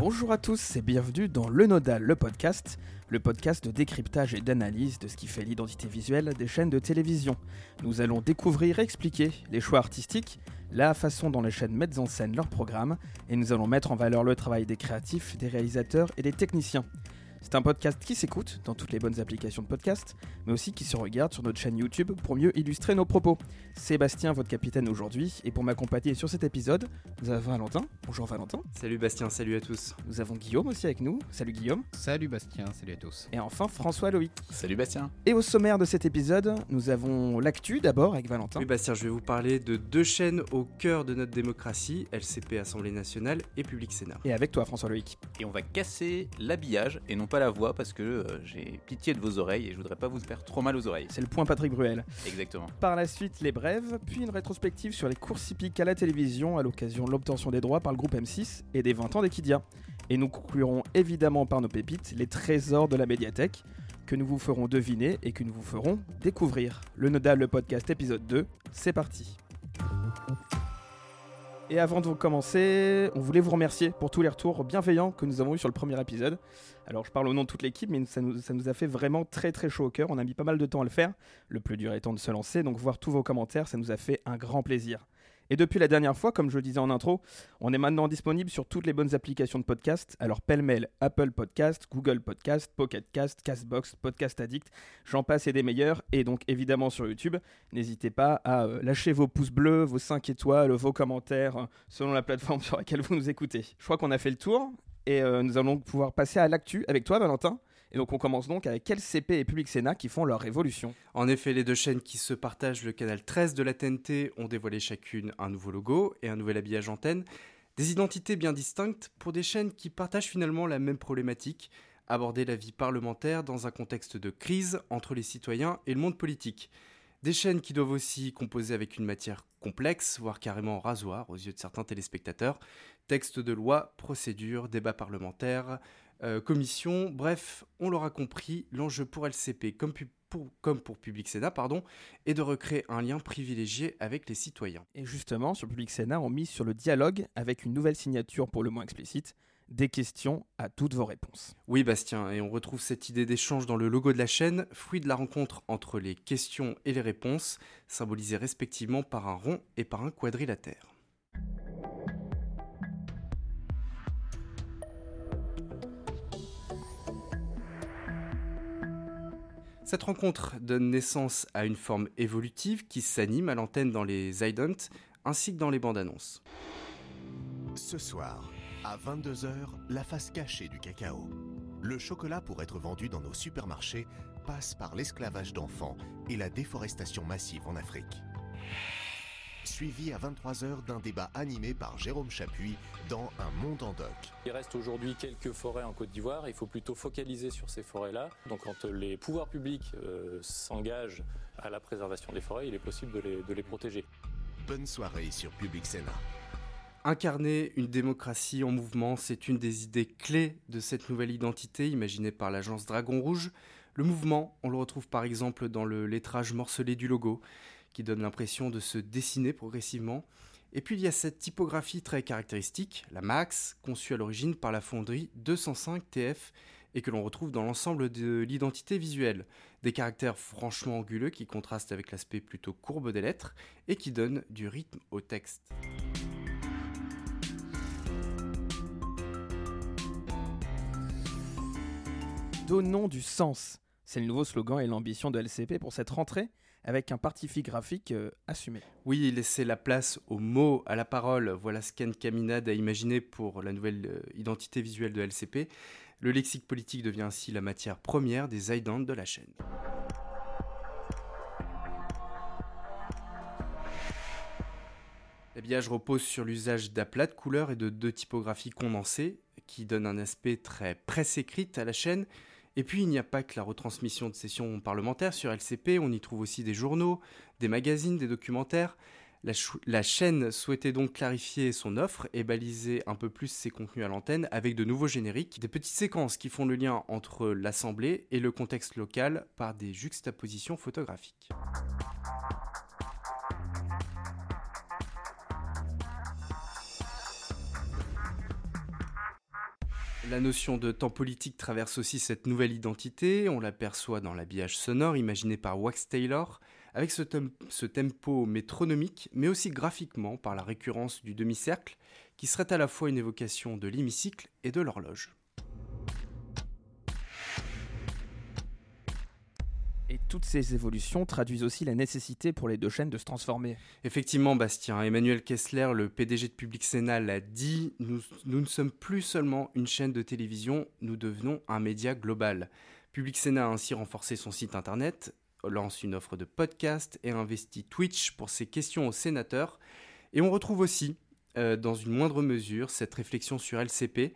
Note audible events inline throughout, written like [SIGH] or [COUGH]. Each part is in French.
Bonjour à tous et bienvenue dans Le Nodal, le podcast, le podcast de décryptage et d'analyse de ce qui fait l'identité visuelle des chaînes de télévision. Nous allons découvrir et expliquer les choix artistiques, la façon dont les chaînes mettent en scène leurs programmes, et nous allons mettre en valeur le travail des créatifs, des réalisateurs et des techniciens. C'est un podcast qui s'écoute dans toutes les bonnes applications de podcast, mais aussi qui se regarde sur notre chaîne YouTube pour mieux illustrer nos propos. Sébastien, votre capitaine aujourd'hui, et pour m'accompagner sur cet épisode, nous avons Valentin. Bonjour Valentin. Salut Bastien, salut à tous. Nous avons Guillaume aussi avec nous. Salut Guillaume. Salut Bastien, salut à tous. Et enfin François Loïc. Salut Bastien. Et au sommaire de cet épisode, nous avons l'actu d'abord avec Valentin. Oui Bastien, je vais vous parler de deux chaînes au cœur de notre démocratie, LCP Assemblée Nationale et Public Sénat. Et avec toi François Loïc. Et on va casser l'habillage et non pas la voix parce que euh, j'ai pitié de vos oreilles et je voudrais pas vous faire trop mal aux oreilles. C'est le point Patrick Bruel. Exactement. Par la suite, les brèves, puis une rétrospective sur les courses hippiques à la télévision à l'occasion de l'obtention des droits par le groupe M6 et des 20 ans d'Equidia. Et nous conclurons évidemment par nos pépites, les trésors de la médiathèque, que nous vous ferons deviner et que nous vous ferons découvrir. Le Nodal, le podcast épisode 2, c'est parti. Et avant de commencer, on voulait vous remercier pour tous les retours bienveillants que nous avons eu sur le premier épisode. Alors je parle au nom de toute l'équipe, mais ça nous, a fait vraiment très très chaud au cœur. On a mis pas mal de temps à le faire, le plus dur étant de se lancer, donc voir tous vos commentaires, ça nous a fait un grand plaisir. Et depuis la dernière fois, comme je le disais en intro, on est maintenant disponible sur toutes les bonnes applications de podcast. Alors pêle-mêle, Apple Podcast, Google Podcast, Pocket Cast, Castbox, Podcast Addict, j'en passe et des meilleurs. Et donc évidemment sur YouTube, n'hésitez pas à euh, lâcher vos pouces bleus, vos 5 étoiles, vos commentaires, euh, selon la plateforme [LAUGHS] sur laquelle vous nous écoutez. Je crois qu'on a fait le tour et euh, nous allons pouvoir passer à l'actu avec toi Valentin. Et donc on commence donc avec LCP et Public Sénat qui font leur révolution. En effet, les deux chaînes qui se partagent le canal 13 de la TNT ont dévoilé chacune un nouveau logo et un nouvel habillage antenne. Des identités bien distinctes pour des chaînes qui partagent finalement la même problématique, aborder la vie parlementaire dans un contexte de crise entre les citoyens et le monde politique. Des chaînes qui doivent aussi composer avec une matière complexe, voire carrément rasoir aux yeux de certains téléspectateurs. Textes de loi, procédures, débats parlementaires, euh, commission, bref, on l'aura compris, l'enjeu pour LCP comme, pour, comme pour Public Sénat pardon, est de recréer un lien privilégié avec les citoyens. Et justement, sur Public Sénat, on mise sur le dialogue avec une nouvelle signature pour le moins explicite, des questions à toutes vos réponses. Oui Bastien, et on retrouve cette idée d'échange dans le logo de la chaîne, fruit de la rencontre entre les questions et les réponses, symbolisées respectivement par un rond et par un quadrilatère. Cette rencontre donne naissance à une forme évolutive qui s'anime à l'antenne dans les idents ainsi que dans les bandes annonces. Ce soir, à 22h, la face cachée du cacao. Le chocolat pour être vendu dans nos supermarchés passe par l'esclavage d'enfants et la déforestation massive en Afrique. Suivi à 23h d'un débat animé par Jérôme Chapuis dans Un monde en doc. Il reste aujourd'hui quelques forêts en Côte d'Ivoire, il faut plutôt focaliser sur ces forêts-là. Donc quand les pouvoirs publics euh, s'engagent à la préservation des forêts, il est possible de les, de les protéger. Bonne soirée sur Public Sénat. Incarner une démocratie en mouvement, c'est une des idées clés de cette nouvelle identité imaginée par l'agence Dragon Rouge. Le mouvement, on le retrouve par exemple dans le lettrage morcelé du logo, qui donne l'impression de se dessiner progressivement. Et puis il y a cette typographie très caractéristique, la Max, conçue à l'origine par la fonderie 205 TF et que l'on retrouve dans l'ensemble de l'identité visuelle. Des caractères franchement anguleux qui contrastent avec l'aspect plutôt courbe des lettres et qui donnent du rythme au texte. Donnons du sens. C'est le nouveau slogan et l'ambition de LCP pour cette rentrée avec un parti graphique euh, assumé. Oui, laisser la place aux mots, à la parole, voilà ce qu'Anne Caminade a imaginé pour la nouvelle euh, identité visuelle de LCP. Le lexique politique devient ainsi la matière première des idents de la chaîne. L'habillage repose sur l'usage d'aplats de couleurs et de deux typographies condensées qui donnent un aspect très presse écrite à la chaîne et puis il n'y a pas que la retransmission de sessions parlementaires sur LCP, on y trouve aussi des journaux, des magazines, des documentaires. La, chaîne souhaitait donc clarifier son offre et baliser un peu plus ses contenus à l'antenne avec de nouveaux génériques, des petites séquences qui font le lien entre l'assemblée et le contexte local par des juxtapositions photographiques. La notion de temps politique traverse aussi cette nouvelle identité, on l'aperçoit dans l'habillage sonore imaginé par Wax Taylor, avec ce, tempo métronomique, mais aussi graphiquement par la récurrence du demi-cercle, qui serait à la fois une évocation de l'hémicycle et de l'horloge. Toutes ces évolutions traduisent aussi la nécessité pour les deux chaînes de se transformer. Effectivement, Bastien. Emmanuel Kessler, le PDG de Public Sénat, l'a dit nous, ne sommes plus seulement une chaîne de télévision, nous devenons un média global. Public Sénat a ainsi renforcé son site internet, lance une offre de podcast et investit Twitch pour ses questions aux sénateurs. Et on retrouve aussi, euh, dans une moindre mesure, cette réflexion sur LCP.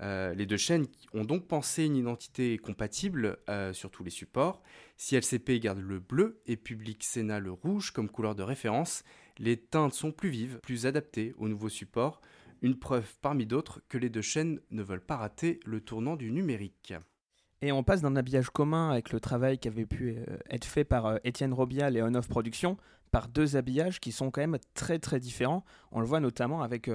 Euh, les deux chaînes ont donc pensé une identité compatible euh, sur tous les supports. Si LCP garde le bleu et Public Sénat le rouge comme couleur de référence, les teintes sont plus vives, plus adaptées au nouveau support, une preuve parmi d'autres que les deux chaînes ne veulent pas rater le tournant du numérique. Et on passe d'un habillage commun avec le travail qui avait pu euh, être fait par Étienne Robial et On-Off Productions, par deux habillages qui sont quand même très très différents. On le voit notamment avec,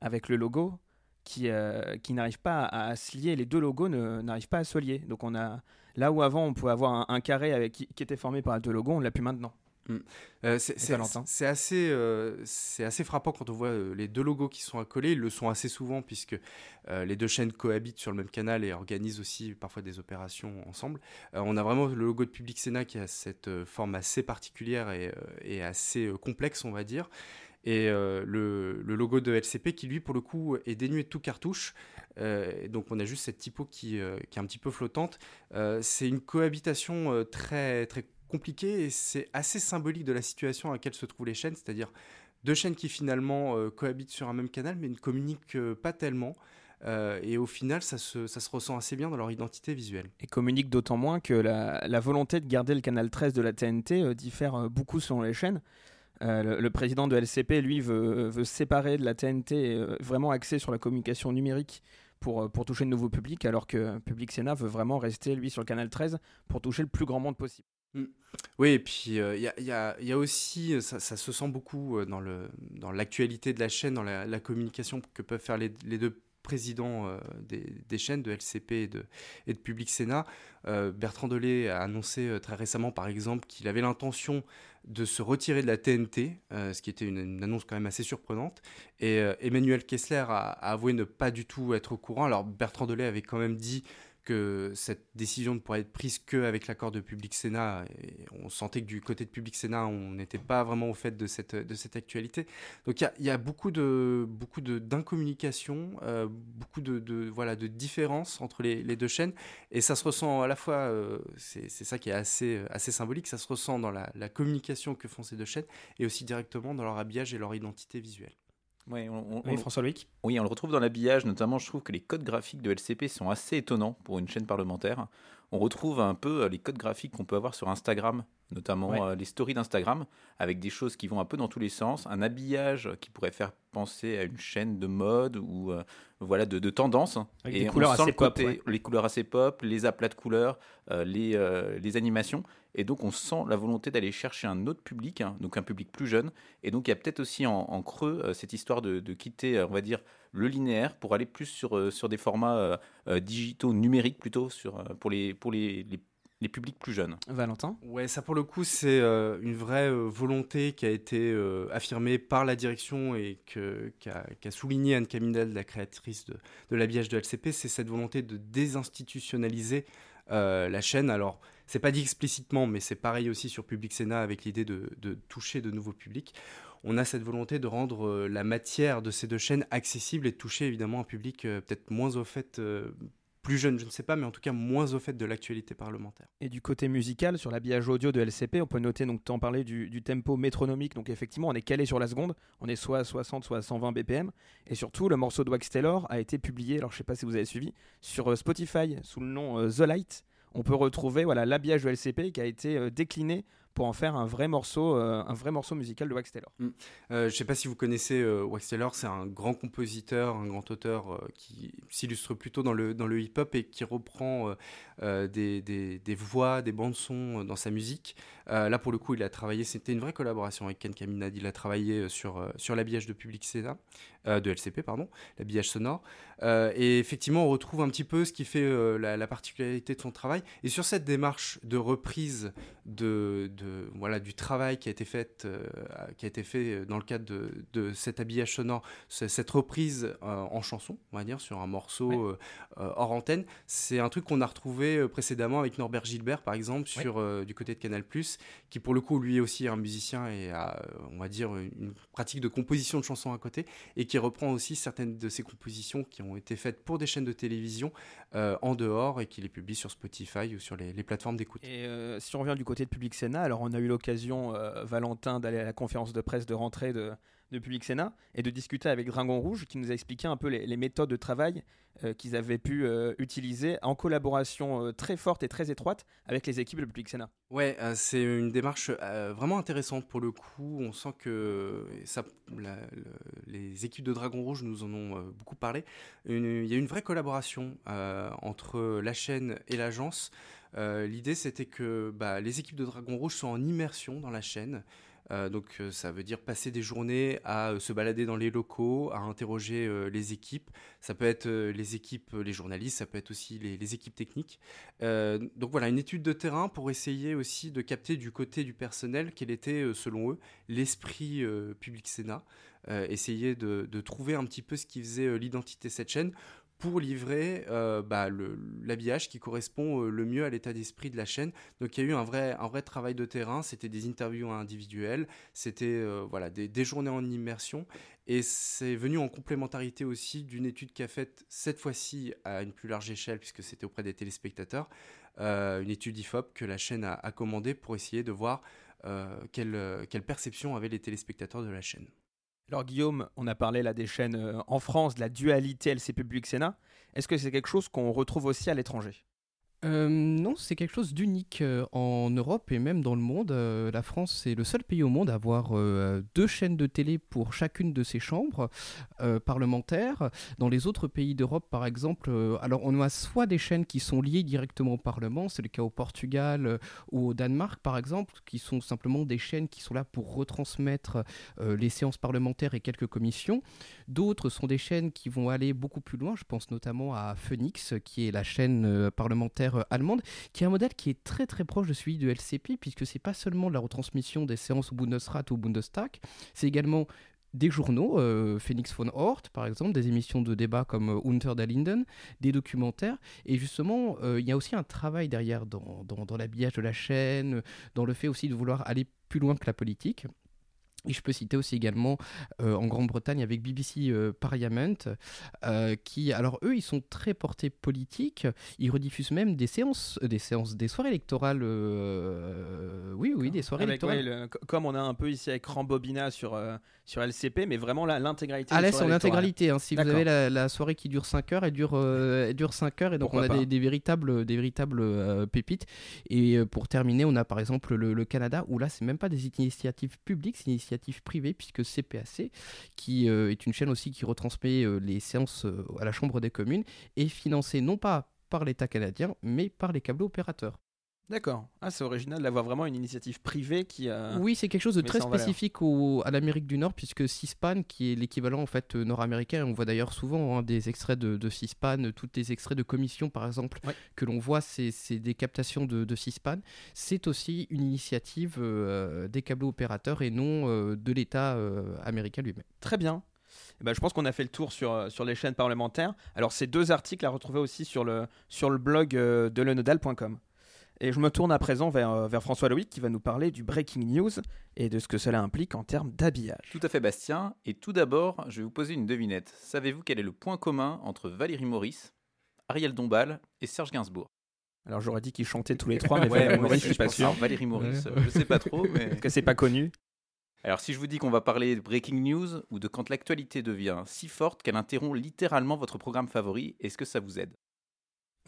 avec le logo qui, euh, qui n'arrivent pas à, se lier, les deux logos n'arrivent pas à se lier. Donc on a là où avant on pouvait avoir un, carré avec, qui, était formé par deux logos, on l'a plus maintenant. Mm. Euh, c'est assez, euh, assez frappant quand on voit les deux logos qui sont accolés. Ils le sont assez souvent puisque les deux chaînes cohabitent sur le même canal et organisent aussi parfois des opérations ensemble. on a vraiment le logo de Public Sénat qui a cette forme assez particulière et, et assez complexe, on va dire et euh, le, logo de LCP qui lui pour le coup est dénué de tout cartouche. Euh, donc on a juste cette typo qui, euh, est un petit peu flottante. c'est une cohabitation très, très compliquée et c'est assez symbolique de la situation à laquelle se trouvent les chaînes, c'est-à-dire deux chaînes qui finalement cohabitent sur un même canal mais ne communiquent pas tellement. et au final, ça se, ça se, ressent assez bien dans leur identité visuelle. Et communiquent d'autant moins que la, volonté de garder le canal 13 de la TNT diffère beaucoup selon les chaînes. Euh, le, président de LCP, lui, veut, séparer de la TNT, euh, vraiment axé sur la communication numérique pour, euh, toucher de nouveaux publics, alors que Public Sénat veut vraiment rester, lui, sur le canal 13 pour toucher le plus grand monde possible. Mm. Oui, et puis il y, a, aussi, ça, se sent beaucoup dans l'actualité de la chaîne, dans la, communication que peuvent faire les deux président euh, des, chaînes de LCP et de, Public Sénat. Euh, Bertrand Delay a annoncé euh, très récemment, par exemple, qu'il avait l'intention de se retirer de la TNT, ce qui était une, annonce quand même assez surprenante. Et Emmanuel Kessler a, a, avoué ne pas du tout être au courant. Alors Bertrand Delay avait quand même dit que cette décision ne pourrait être prise qu'avec l'accord de Public Sénat. On sentait que du côté de Public Sénat, on n'était pas vraiment au fait de cette, de actualité. Donc il y, a, beaucoup de beaucoup d'incommunication, euh, beaucoup de, de, de différences entre les, deux chaînes, et ça se ressent à la fois, euh, c'est ça qui est assez symbolique, ça se ressent dans la communication que font ces deux chaînes, et aussi directement dans leur habillage et leur identité visuelle. Oui, François Loïc Oui, on le retrouve dans l'habillage, notamment je trouve que les codes graphiques de LCP sont assez étonnants pour une chaîne parlementaire. On retrouve un peu euh, les codes graphiques qu'on peut avoir sur Instagram, notamment euh, les stories d'Instagram, avec des choses qui vont un peu dans tous les sens, un habillage qui pourrait faire penser à une chaîne de mode ou euh, voilà de, de tendance. Avec et les couleurs assez pop, les couleurs assez pop, les aplats de couleurs, les, les animations. Et donc, on sent la volonté d'aller chercher un autre public, hein, donc un public plus jeune. Et donc, il y a peut-être aussi en, creux euh, cette histoire de, quitter, euh, on va dire, le linéaire pour aller plus sur, euh, sur des formats digitaux, numériques plutôt, sur, pour, les, pour les, les, publics plus jeunes. Valentin? Ouais, ça pour le coup, c'est une vraie volonté qui a été affirmée par la direction et qu'a a souligné Anne Caminel, la créatrice de, de l'habillage de LCP, c'est cette volonté de désinstitutionnaliser la chaîne. Alors, c'est pas dit explicitement, mais c'est pareil aussi sur Public Sénat avec l'idée de, toucher de nouveaux publics. On a cette volonté de rendre euh, la matière de ces deux chaînes accessible et de toucher évidemment un public euh, peut-être moins au fait, euh, plus jeune, je ne sais pas, mais en tout cas moins au fait de l'actualité parlementaire. Et du côté musical, sur l'habillage audio de LCP, on peut noter, donc en parler du, tempo métronomique, donc effectivement on est calé sur la seconde, on est soit à 60, soit à 120 BPM, et surtout le morceau de Wax Taylor a été publié, alors je ne sais pas si vous avez suivi, sur Spotify sous le nom The Light, on peut retrouver voilà l'habillage de LCP qui a été euh, décliné pour en faire un vrai morceau, un vrai morceau musical de Wax Taylor. Mm. je ne sais pas si vous connaissez Wax Taylor, c'est un grand compositeur, un grand auteur qui s'illustre plutôt dans le, dans le hip-hop et qui reprend des, des, voix, des bandes son dans sa musique. là, pour le coup, il a travaillé, c'était une vraie collaboration avec Ken Kaminad. Il a travaillé sur, sur l'habillage de Public de LCP, pardon, l'habillage sonore. Et effectivement, on retrouve un petit peu ce qui fait la, la particularité de son travail. Et sur cette démarche de reprise de, de voilà, du travail qui a été fait, euh, qui a été fait dans le cadre de, de cet habillage sonore, cette reprise euh, en chanson, on va dire, sur un morceau euh, hors antenne, c'est un truc qu'on a retrouvé précédemment avec Norbert Gilbert, par exemple, sur, du côté de Canal+, qui pour le coup, lui aussi est un musicien et a, on va dire, une pratique de composition de chansons à côté, et qui reprend aussi certaines de ses compositions qui ont été faites pour des chaînes de télévision en dehors et qui les publie sur Spotify ou sur les, plateformes d'écoute. Et si on revient du côté de Public Sénat, alors on a eu l'occasion, euh, Valentin, d'aller à la conférence de presse de rentrée de, de Public Sénat et de discuter avec Dragon Rouge qui nous a expliqué un peu les, méthodes de travail euh, qu'ils avaient pu euh, utiliser en collaboration très forte et très étroite avec les équipes de Public Sénat. Ouais, c'est une démarche vraiment intéressante pour le coup. On sent que ça, les équipes de Dragon Rouge nous en ont beaucoup parlé. il y a une vraie collaboration entre la chaîne et l'agence. Euh, l'idée, c'était que bah, les équipes de Dragon Rouge sont en immersion dans la chaîne. Euh, donc euh, ça veut dire passer des journées à se balader dans les locaux, à interroger les équipes. Ça peut être les équipes, les journalistes, ça peut être aussi les, équipes techniques. donc voilà, une étude de terrain pour essayer aussi de capter du côté du personnel quel était, selon eux, l'esprit public Sénat. essayer de, de, trouver un petit peu ce qui faisait l'identité de cette chaîne pour livrer euh, bah, l'habillage qui correspond euh, le mieux à l'état d'esprit de la chaîne. Donc il y a eu un vrai, travail de terrain, c'était des interviews individuelles, c'était euh, voilà, des, journées en immersion, et c'est venu en complémentarité aussi d'une étude qu'a faite cette fois-ci à une plus large échelle, puisque c'était auprès des téléspectateurs, une étude IFOP que la chaîne a, commandée pour essayer de voir quelle perception avaient les téléspectateurs de la chaîne. Alors Guillaume, on a parlé là des chaînes euh, en France, de la dualité LC Public Sénat. Est-ce que c'est quelque chose qu'on retrouve aussi à l'étranger? Euh, non, c'est quelque chose d'unique euh, en Europe et même dans le monde. Euh, la France est le seul pays au monde à avoir deux chaînes de télé pour chacune de ses chambres parlementaires. Dans les autres pays d'Europe, par exemple, on a soit des chaînes qui sont liées directement au Parlement, c'est le cas au Portugal ou au Danemark, par exemple, qui sont simplement des chaînes qui sont là pour retransmettre les séances parlementaires et quelques commissions. D'autres sont des chaînes qui vont aller beaucoup plus loin. Je pense notamment à Phoenix, qui est la chaîne parlementaire euh, allemande, qui est un modèle qui est très très proche de celui de LCP, puisque c'est pas seulement la retransmission des séances au Bundesrat ou au Bundestag, c'est également des journaux, euh, Phoenix von Hort par exemple, des émissions de débat comme euh, Unter der Linden, des documentaires. Et justement, il y a aussi un travail derrière dans, dans l'habillage de la chaîne, dans le fait aussi de vouloir aller plus loin que la politique. Et je peux citer aussi également euh, en Grande-Bretagne avec BBC euh, Parliament, euh, qui, alors eux, ils sont très portés politiques. Ils rediffusent même des séances, des séances, des soirées électorales. oui, oui, des soirées électorales. comme on a un peu ici avec Rambobina sur sur LCP, mais vraiment l'intégralité. Ah là, c'est en intégralité. Hein. Si vous avez la, soirée qui dure 5 heures, elle dure, elle dure 5 heures, et donc on a des, véritables, des véritables pépites. Et pour terminer, on a par exemple le, le Canada, où là, c'est même pas des initiatives publiques, c'est privée, puisque CPAC, qui euh, est une chaîne aussi qui retransmet euh, les séances euh, à la Chambre des communes, est financée non pas par l'État canadien, mais par les câbles opérateurs. D'accord. Ah, c'est original d'avoir vraiment une initiative privée qui a. Oui, c'est quelque chose de très spécifique à l'Amérique du Nord, puisque CISPAN, qui est l'équivalent en fait nord-américain, on voit d'ailleurs souvent hein, des extraits de, de CISPAN, tous les extraits de commission par exemple, que l'on voit, c'est des captations de, de CISPAN. C'est aussi une initiative euh, des câbles opérateurs et non euh, de l'État euh, américain lui-même. Très bien. Eh ben, je pense qu'on a fait le tour sur, sur les chaînes parlementaires. Alors, ces deux articles à retrouver aussi sur le, sur le blog de lenodal.com. Et je me tourne à présent vers, euh, vers François Loïc qui va nous parler du breaking news et de ce que cela implique en termes d'habillage. Tout à fait Bastien. Et tout d'abord, je vais vous poser une devinette. Savez-vous quel est le point commun entre Valérie Maurice, Ariel Dombal et Serge Gainsbourg? Alors j'aurais dit qu'ils chantaient tous les trois, mais [LAUGHS] Valérie Maurice, je suis pas sûr. Valérie Maurice, je sais pas trop, mais parce que c'est pas connu. Alors si je vous dis qu'on va parler de breaking news ou de quand l'actualité devient si forte qu'elle interrompt littéralement votre programme favori, est-ce que ça vous aide?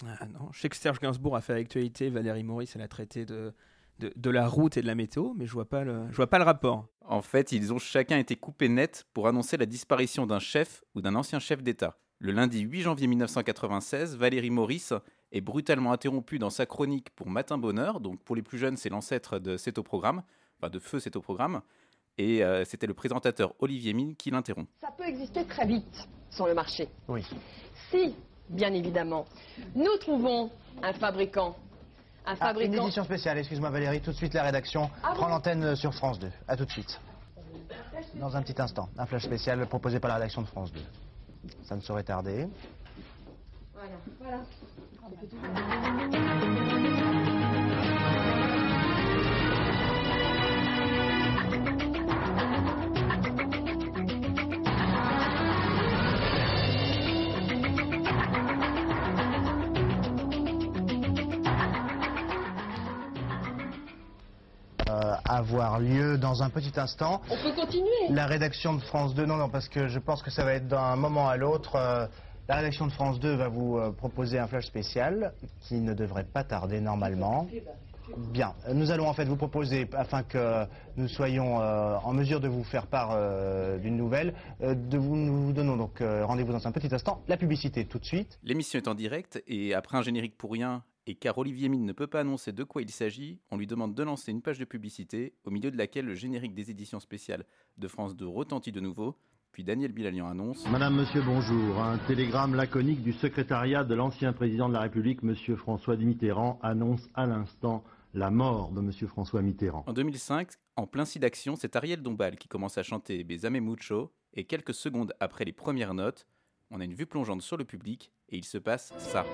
Ah non, je sais que Serge Gainsbourg a fait l'actualité, Valérie Maurice, elle a traité de de, de la route et de la météo, mais je vois pas le, je vois pas le rapport. En fait, ils ont chacun été coupés net pour annoncer la disparition d'un chef ou d'un ancien chef d'État. Le lundi 8 janvier 1996, Valérie Maurice est brutalement interrompue dans sa chronique pour Matin Bonheur. Donc pour les plus jeunes, c'est l'ancêtre de C'est au programme, enfin de Feu C'est au programme. Et euh, c'était le présentateur Olivier Mine qui l'interrompt. Ça peut exister très vite sur le marché. Oui. Si, bien évidemment, nous trouvons un fabricant. Un Ah, une édition spéciale, excuse-moi Valérie, tout de suite la rédaction Ah prend bon l'antenne sur France 2. À tout de suite. Dans un petit instant, un flash spécial proposé par la rédaction de France 2. Ça ne saurait tarder. Voilà, voilà. Avoir lieu dans un petit instant. On peut continuer. La rédaction de France 2, non, non, parce que je pense que ça va être d'un moment à l'autre. euh, la rédaction de France 2 va vous euh, proposer un flash spécial qui ne devrait pas tarder normalement. Bien, Euh, nous allons en fait vous proposer, afin que nous soyons euh, en mesure de vous faire part euh, d'une nouvelle, euh, de vous, nous vous donnons donc euh, rendez-vous dans un petit instant. La publicité tout de suite. L'émission est en direct et après un générique pour rien et car Olivier Mine ne peut pas annoncer de quoi il s'agit, on lui demande de lancer une page de publicité au milieu de laquelle le générique des éditions spéciales de France 2 retentit de nouveau. Puis Daniel Bilalian annonce Madame, Monsieur, bonjour. Un télégramme laconique du secrétariat de l'ancien président de la République, Monsieur François Mitterrand, annonce à l'instant la mort de Monsieur François Mitterrand. En 2005, en plein site d'action, c'est Ariel Dombal qui commence à chanter Besame Mucho et quelques secondes après les premières notes, on a une vue plongeante sur le public et il se passe ça.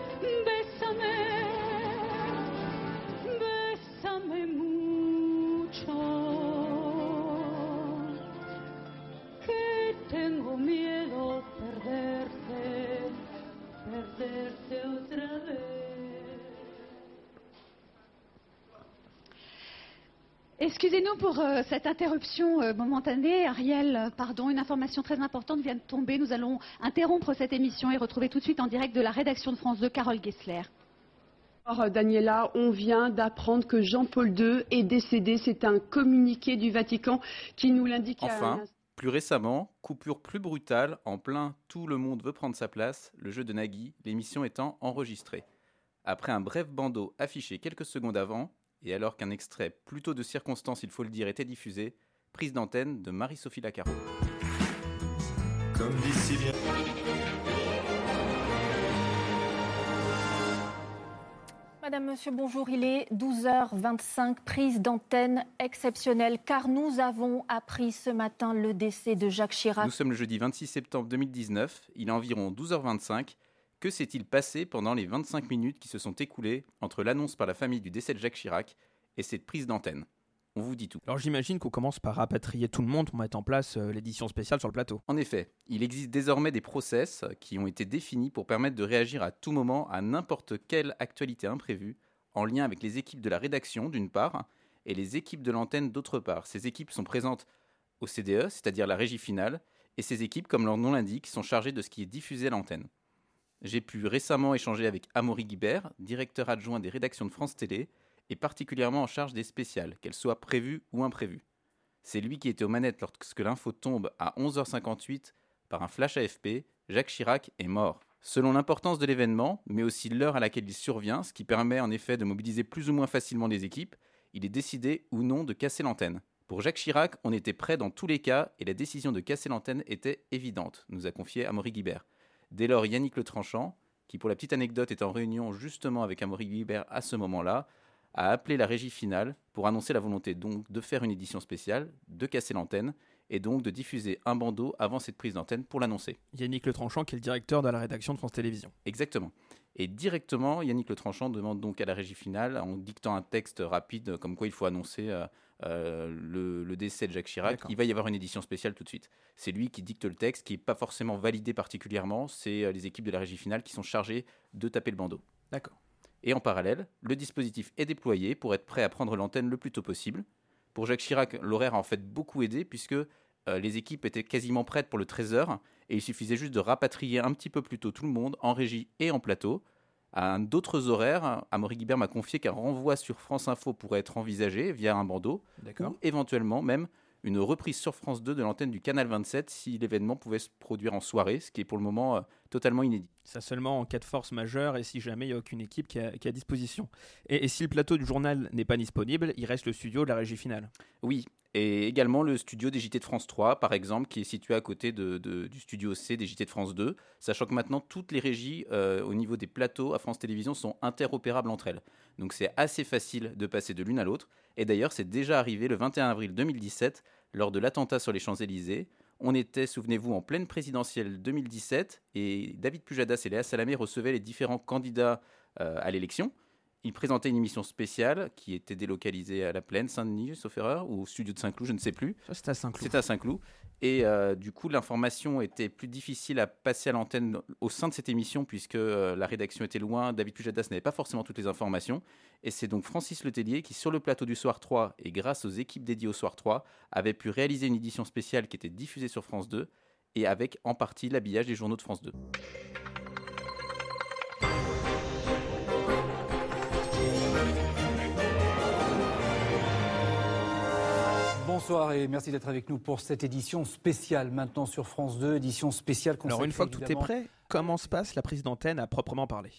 Excusez-nous pour euh, cette interruption euh, momentanée. Ariel, euh, pardon, une information très importante vient de tomber. Nous allons interrompre cette émission et retrouver tout de suite en direct de la rédaction de France 2, Carole Gessler. Alors, Daniela, on vient d'apprendre que Jean-Paul II est décédé. C'est un communiqué du Vatican qui nous l'indique. à Enfin, l'instant. Plus récemment, coupure plus brutale, en plein Tout le monde veut prendre sa place, le jeu de Nagui, l'émission étant enregistrée. Après un bref bandeau affiché quelques secondes avant, et alors qu'un extrait plutôt de circonstance, il faut le dire, était diffusé, prise d'antenne de Marie-Sophie Lacaro. Madame, Monsieur, bonjour. Il est 12h25, prise d'antenne exceptionnelle, car nous avons appris ce matin le décès de Jacques Chirac. Nous sommes le jeudi 26 septembre 2019, il est environ 12h25. Que s'est-il passé pendant les 25 minutes qui se sont écoulées entre l'annonce par la famille du décès de Jacques Chirac et cette prise d'antenne? On vous dit tout. Alors j'imagine qu'on commence par rapatrier tout le monde pour mettre en place euh, l'édition spéciale sur le plateau. En effet, il existe désormais des process qui ont été définis pour permettre de réagir à tout moment à n'importe quelle actualité imprévue, en lien avec les équipes de la rédaction d'une part et les équipes de l'antenne d'autre part. Ces équipes sont présentes au CDE, c'est-à-dire la régie finale, et ces équipes, comme leur nom l'indique, sont chargées de ce qui est diffusé à l'antenne. J'ai pu récemment échanger avec Amaury Guibert, directeur adjoint des rédactions de France Télé, et particulièrement en charge des spéciales, qu'elles soient prévues ou imprévues. C'est lui qui était aux manettes lorsque l'info tombe à 11h58 par un flash AFP, Jacques Chirac est mort. Selon l'importance de l'événement, mais aussi l'heure à laquelle il survient, ce qui permet en effet de mobiliser plus ou moins facilement les équipes, il est décidé ou non de casser l'antenne. Pour Jacques Chirac, on était prêt dans tous les cas et la décision de casser l'antenne était évidente, nous a confié Amaury Guibert. Dès lors, Yannick Le Tranchant, qui pour la petite anecdote est en réunion justement avec Amaury Guibert à ce moment-là, a appelé la régie finale pour annoncer la volonté donc de faire une édition spéciale, de casser l'antenne et donc de diffuser un bandeau avant cette prise d'antenne pour l'annoncer. Yannick Le Tranchant qui est le directeur de la rédaction de France Télévisions. Exactement. Et directement, Yannick Le Tranchant demande donc à la régie finale, en dictant un texte rapide comme quoi il faut annoncer euh, euh, le, le décès de Jacques Chirac, il va y avoir une édition spéciale tout de suite. C'est lui qui dicte le texte, qui n'est pas forcément validé particulièrement, c'est euh, les équipes de la régie finale qui sont chargées de taper le bandeau. D'accord. Et en parallèle, le dispositif est déployé pour être prêt à prendre l'antenne le plus tôt possible. Pour Jacques Chirac, l'horaire a en fait beaucoup aidé puisque euh, les équipes étaient quasiment prêtes pour le 13h et il suffisait juste de rapatrier un petit peu plus tôt tout le monde en régie et en plateau. À d'autres horaires, Amaury Guibert m'a confié qu'un renvoi sur France Info pourrait être envisagé via un bandeau, ou éventuellement même une reprise sur France 2 de l'antenne du canal 27 si l'événement pouvait se produire en soirée, ce qui est pour le moment euh, totalement inédit. Ça seulement en cas de force majeure et si jamais il n'y a aucune équipe qui est à disposition. Et, et si le plateau du journal n'est pas disponible, il reste le studio de la régie finale. Oui, et également le studio des JT de France 3, par exemple, qui est situé à côté de- de- du studio C des JT de France 2, sachant que maintenant toutes les régies euh, au niveau des plateaux à France Télévisions sont interopérables entre elles. Donc c'est assez facile de passer de l'une à l'autre. Et d'ailleurs, c'est déjà arrivé le 21 avril 2017, lors de l'attentat sur les Champs-Élysées. On était, souvenez-vous, en pleine présidentielle 2017, et David Pujadas et Léa Salamé recevaient les différents candidats euh, à l'élection. Ils présentaient une émission spéciale qui était délocalisée à la plaine Saint-Denis, sauf erreur, ou au studio de Saint-Cloud, je ne sais plus. Ça, c'était à Saint-Cloud. C'était à Saint-Cloud. Et euh, du coup, l'information était plus difficile à passer à l'antenne au sein de cette émission, puisque euh, la rédaction était loin. David Pujadas n'avait pas forcément toutes les informations. Et c'est donc Francis Letellier qui, sur le plateau du Soir 3, et grâce aux équipes dédiées au Soir 3, avait pu réaliser une édition spéciale qui était diffusée sur France 2, et avec en partie l'habillage des journaux de France 2. Bonsoir et merci d'être avec nous pour cette édition spéciale maintenant sur France 2, édition spéciale Alors une consacrée, fois que tout est prêt, comment se passe la prise d'antenne à proprement parler?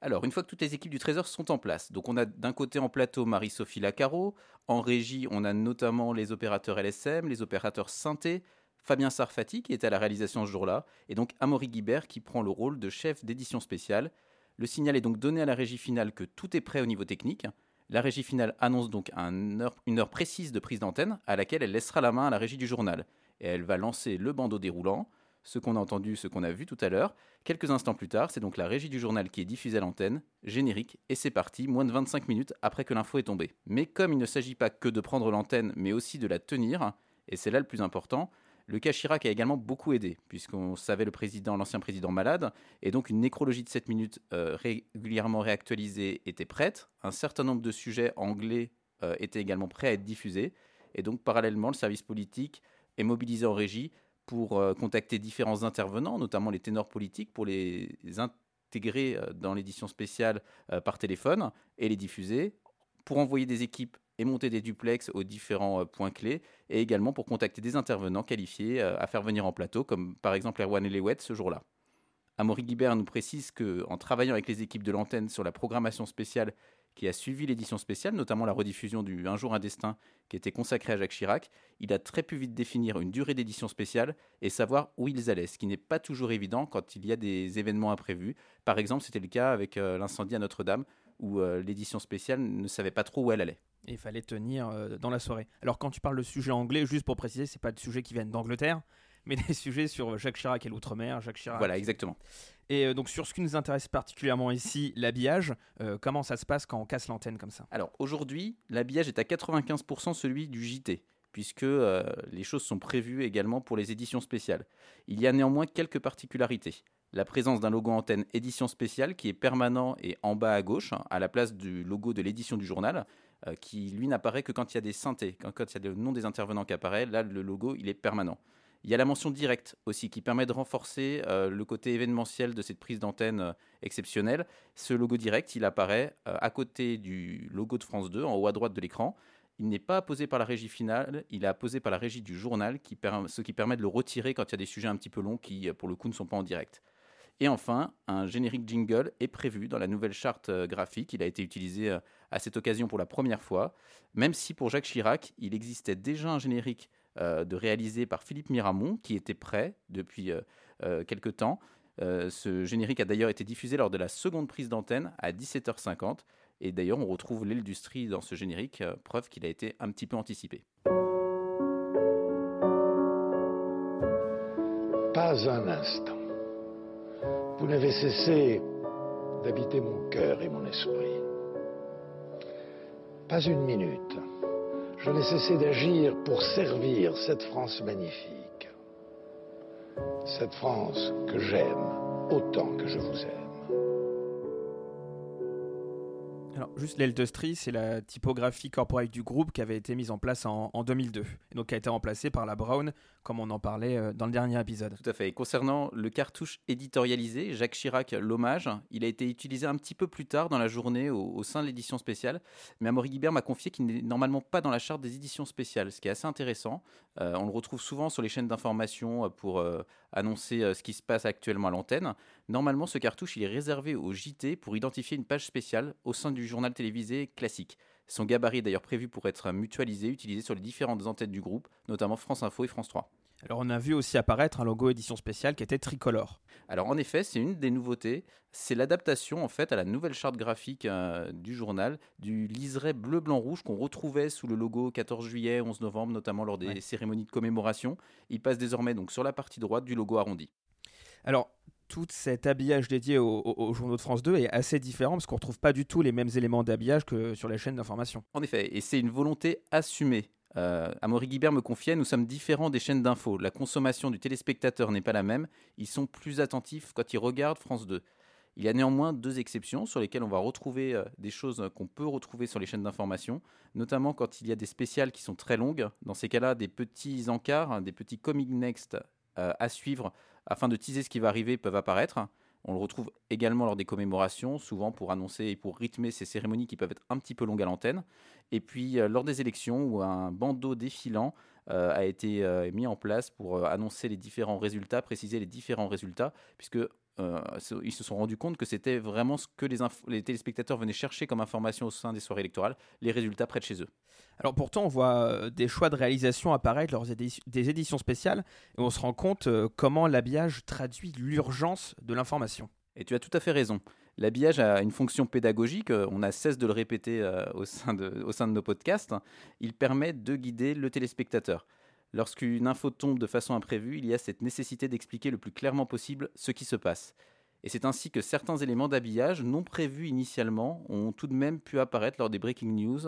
Alors, une fois que toutes les équipes du Trésor sont en place, donc on a d'un côté en plateau Marie-Sophie Lacaro, en régie on a notamment les opérateurs LSM, les opérateurs synthé, Fabien Sarfati qui était à la réalisation ce jour-là, et donc Amaury Guibert qui prend le rôle de chef d'édition spéciale. Le signal est donc donné à la régie finale que tout est prêt au niveau technique. La régie finale annonce donc une heure précise de prise d'antenne à laquelle elle laissera la main à la régie du journal. Et elle va lancer le bandeau déroulant, ce qu'on a entendu, ce qu'on a vu tout à l'heure. Quelques instants plus tard, c'est donc la régie du journal qui est diffusée à l'antenne, générique, et c'est parti, moins de 25 minutes après que l'info est tombée. Mais comme il ne s'agit pas que de prendre l'antenne, mais aussi de la tenir, et c'est là le plus important, le cas Chirac a également beaucoup aidé, puisqu'on savait le président, l'ancien président malade, et donc une nécrologie de 7 minutes euh, régulièrement réactualisée était prête. Un certain nombre de sujets anglais euh, étaient également prêts à être diffusés, et donc parallèlement, le service politique est mobilisé en régie pour euh, contacter différents intervenants, notamment les ténors politiques, pour les intégrer dans l'édition spéciale par téléphone et les diffuser, pour envoyer des équipes et monter des duplex aux différents euh, points clés, et également pour contacter des intervenants qualifiés euh, à faire venir en plateau, comme par exemple Erwan Elewet ce jour-là. Amaury Guibert nous précise qu'en travaillant avec les équipes de l'antenne sur la programmation spéciale qui a suivi l'édition spéciale, notamment la rediffusion du Un jour un destin qui était consacré à Jacques Chirac, il a très pu vite définir une durée d'édition spéciale et savoir où ils allaient, ce qui n'est pas toujours évident quand il y a des événements imprévus. Par exemple, c'était le cas avec euh, l'incendie à Notre-Dame, où euh, l'édition spéciale ne savait pas trop où elle allait. Il fallait tenir euh, dans la soirée. Alors quand tu parles de sujets anglais, juste pour préciser, c'est pas des sujets qui viennent d'Angleterre, mais des [LAUGHS] sujets sur Jacques Chirac et l'outre-mer, Jacques Chirac. Voilà, exactement. Et euh, donc sur ce qui nous intéresse particulièrement ici, l'habillage, euh, comment ça se passe quand on casse l'antenne comme ça? Alors aujourd'hui, l'habillage est à 95% celui du JT, puisque euh, les choses sont prévues également pour les éditions spéciales. Il y a néanmoins quelques particularités. La présence d'un logo antenne édition spéciale qui est permanent et en bas à gauche, hein, à la place du logo de l'édition du journal, euh, qui lui n'apparaît que quand il y a des synthés, quand, quand il y a le nom des intervenants qui apparaît, là le logo il est permanent. Il y a la mention directe aussi qui permet de renforcer euh, le côté événementiel de cette prise d'antenne euh, exceptionnelle. Ce logo direct, il apparaît euh, à côté du logo de France 2, en haut à droite de l'écran. Il n'est pas apposé par la régie finale, il est apposé par la régie du journal, ce qui permet de le retirer quand il y a des sujets un petit peu longs qui, pour le coup, ne sont pas en direct. Et enfin, un générique jingle est prévu dans la nouvelle charte graphique. Il a été utilisé à cette occasion pour la première fois, même si pour Jacques Chirac, il existait déjà un générique de réalisé par Philippe Miramont qui était prêt depuis euh, euh, quelque temps. Euh, ce générique a d'ailleurs été diffusé lors de la seconde prise d'antenne à 17h50. Et d'ailleurs, on retrouve l'industrie dans ce générique, euh, preuve qu'il a été un petit peu anticipé. Pas un instant. Vous n'avez cessé d'habiter mon cœur et mon esprit. Pas une minute. Je n'ai cessé d'agir pour servir cette France magnifique. Cette France que j'aime autant que je vous aime. Alors, juste l'Eltestri, c'est la typographie corporate du groupe qui avait été mise en place en, en 2002 et donc qui a été remplacée par la Brown, comme on en parlait euh, dans le dernier épisode. Tout à fait. Et concernant le cartouche éditorialisé, Jacques Chirac, l'hommage, il a été utilisé un petit peu plus tard dans la journée au, sein de l'édition spéciale. Mais Amaury Guibert m'a confié qu'il n'est normalement pas dans la charte des éditions spéciales, ce qui est assez intéressant. Euh, on le retrouve souvent sur les chaînes d'information euh, pour annoncer euh, ce qui se passe actuellement à l'antenne. Normalement, ce cartouche, il est réservé au JT pour identifier une page spéciale au sein du journal télévisé classique. Son gabarit est d'ailleurs prévu pour être mutualisé, utilisé sur les différentes antennes du groupe, notamment France Info et France 3. Alors on a vu aussi apparaître un logo édition spéciale qui était tricolore. Alors en effet, c'est une des nouveautés, c'est l'adaptation en fait à la nouvelle charte graphique euh, du journal du liseré bleu blanc rouge qu'on retrouvait sous le logo 14 juillet, 11 novembre notamment lors des Ouais. cérémonies de commémoration. Il passe désormais donc sur la partie droite du logo arrondi. Alors tout cet habillage dédié aux, aux journaux de France 2 est assez différent parce qu'on ne retrouve pas du tout les mêmes éléments d'habillage que sur les chaînes d'information. En effet, et c'est une volonté assumée. Euh, Amaury Guibert me confiait, nous sommes différents des chaînes d'infos. La consommation du téléspectateur n'est pas la même. Ils sont plus attentifs quand ils regardent France 2. Il y a néanmoins deux exceptions sur lesquelles on va retrouver euh, des choses qu'on peut retrouver sur les chaînes d'information, notamment quand il y a des spéciales qui sont très longues. Dans ces cas-là, des petits encarts, des petits comic next euh, à suivre afin de teaser ce qui va arriver peuvent apparaître. On le retrouve également lors des commémorations, souvent pour annoncer et pour rythmer ces cérémonies qui peuvent être un petit peu longues à l'antenne. Et puis euh, lors des élections où un bandeau défilant euh, a été euh, mis en place pour annoncer les différents résultats, préciser les différents résultats, puisque euh, ils se sont rendus compte que c'était vraiment ce que les, téléspectateurs venaient chercher comme information au sein des soirées électorales, les résultats près de chez eux. Alors pourtant, on voit euh, des choix de réalisation apparaître lors des édi- des éditions spéciales et on se rend compte euh, comment l'habillage traduit l'urgence de l'information. Et tu as tout à fait raison. L'habillage a une fonction pédagogique, on a cesse de le répéter au, sein de, au sein de nos podcasts. Il permet de guider le téléspectateur. Lorsqu'une info tombe de façon imprévue, il y a cette nécessité d'expliquer le plus clairement possible ce qui se passe. Et c'est ainsi que certains éléments d'habillage non prévus initialement ont tout de même pu apparaître lors des breaking news,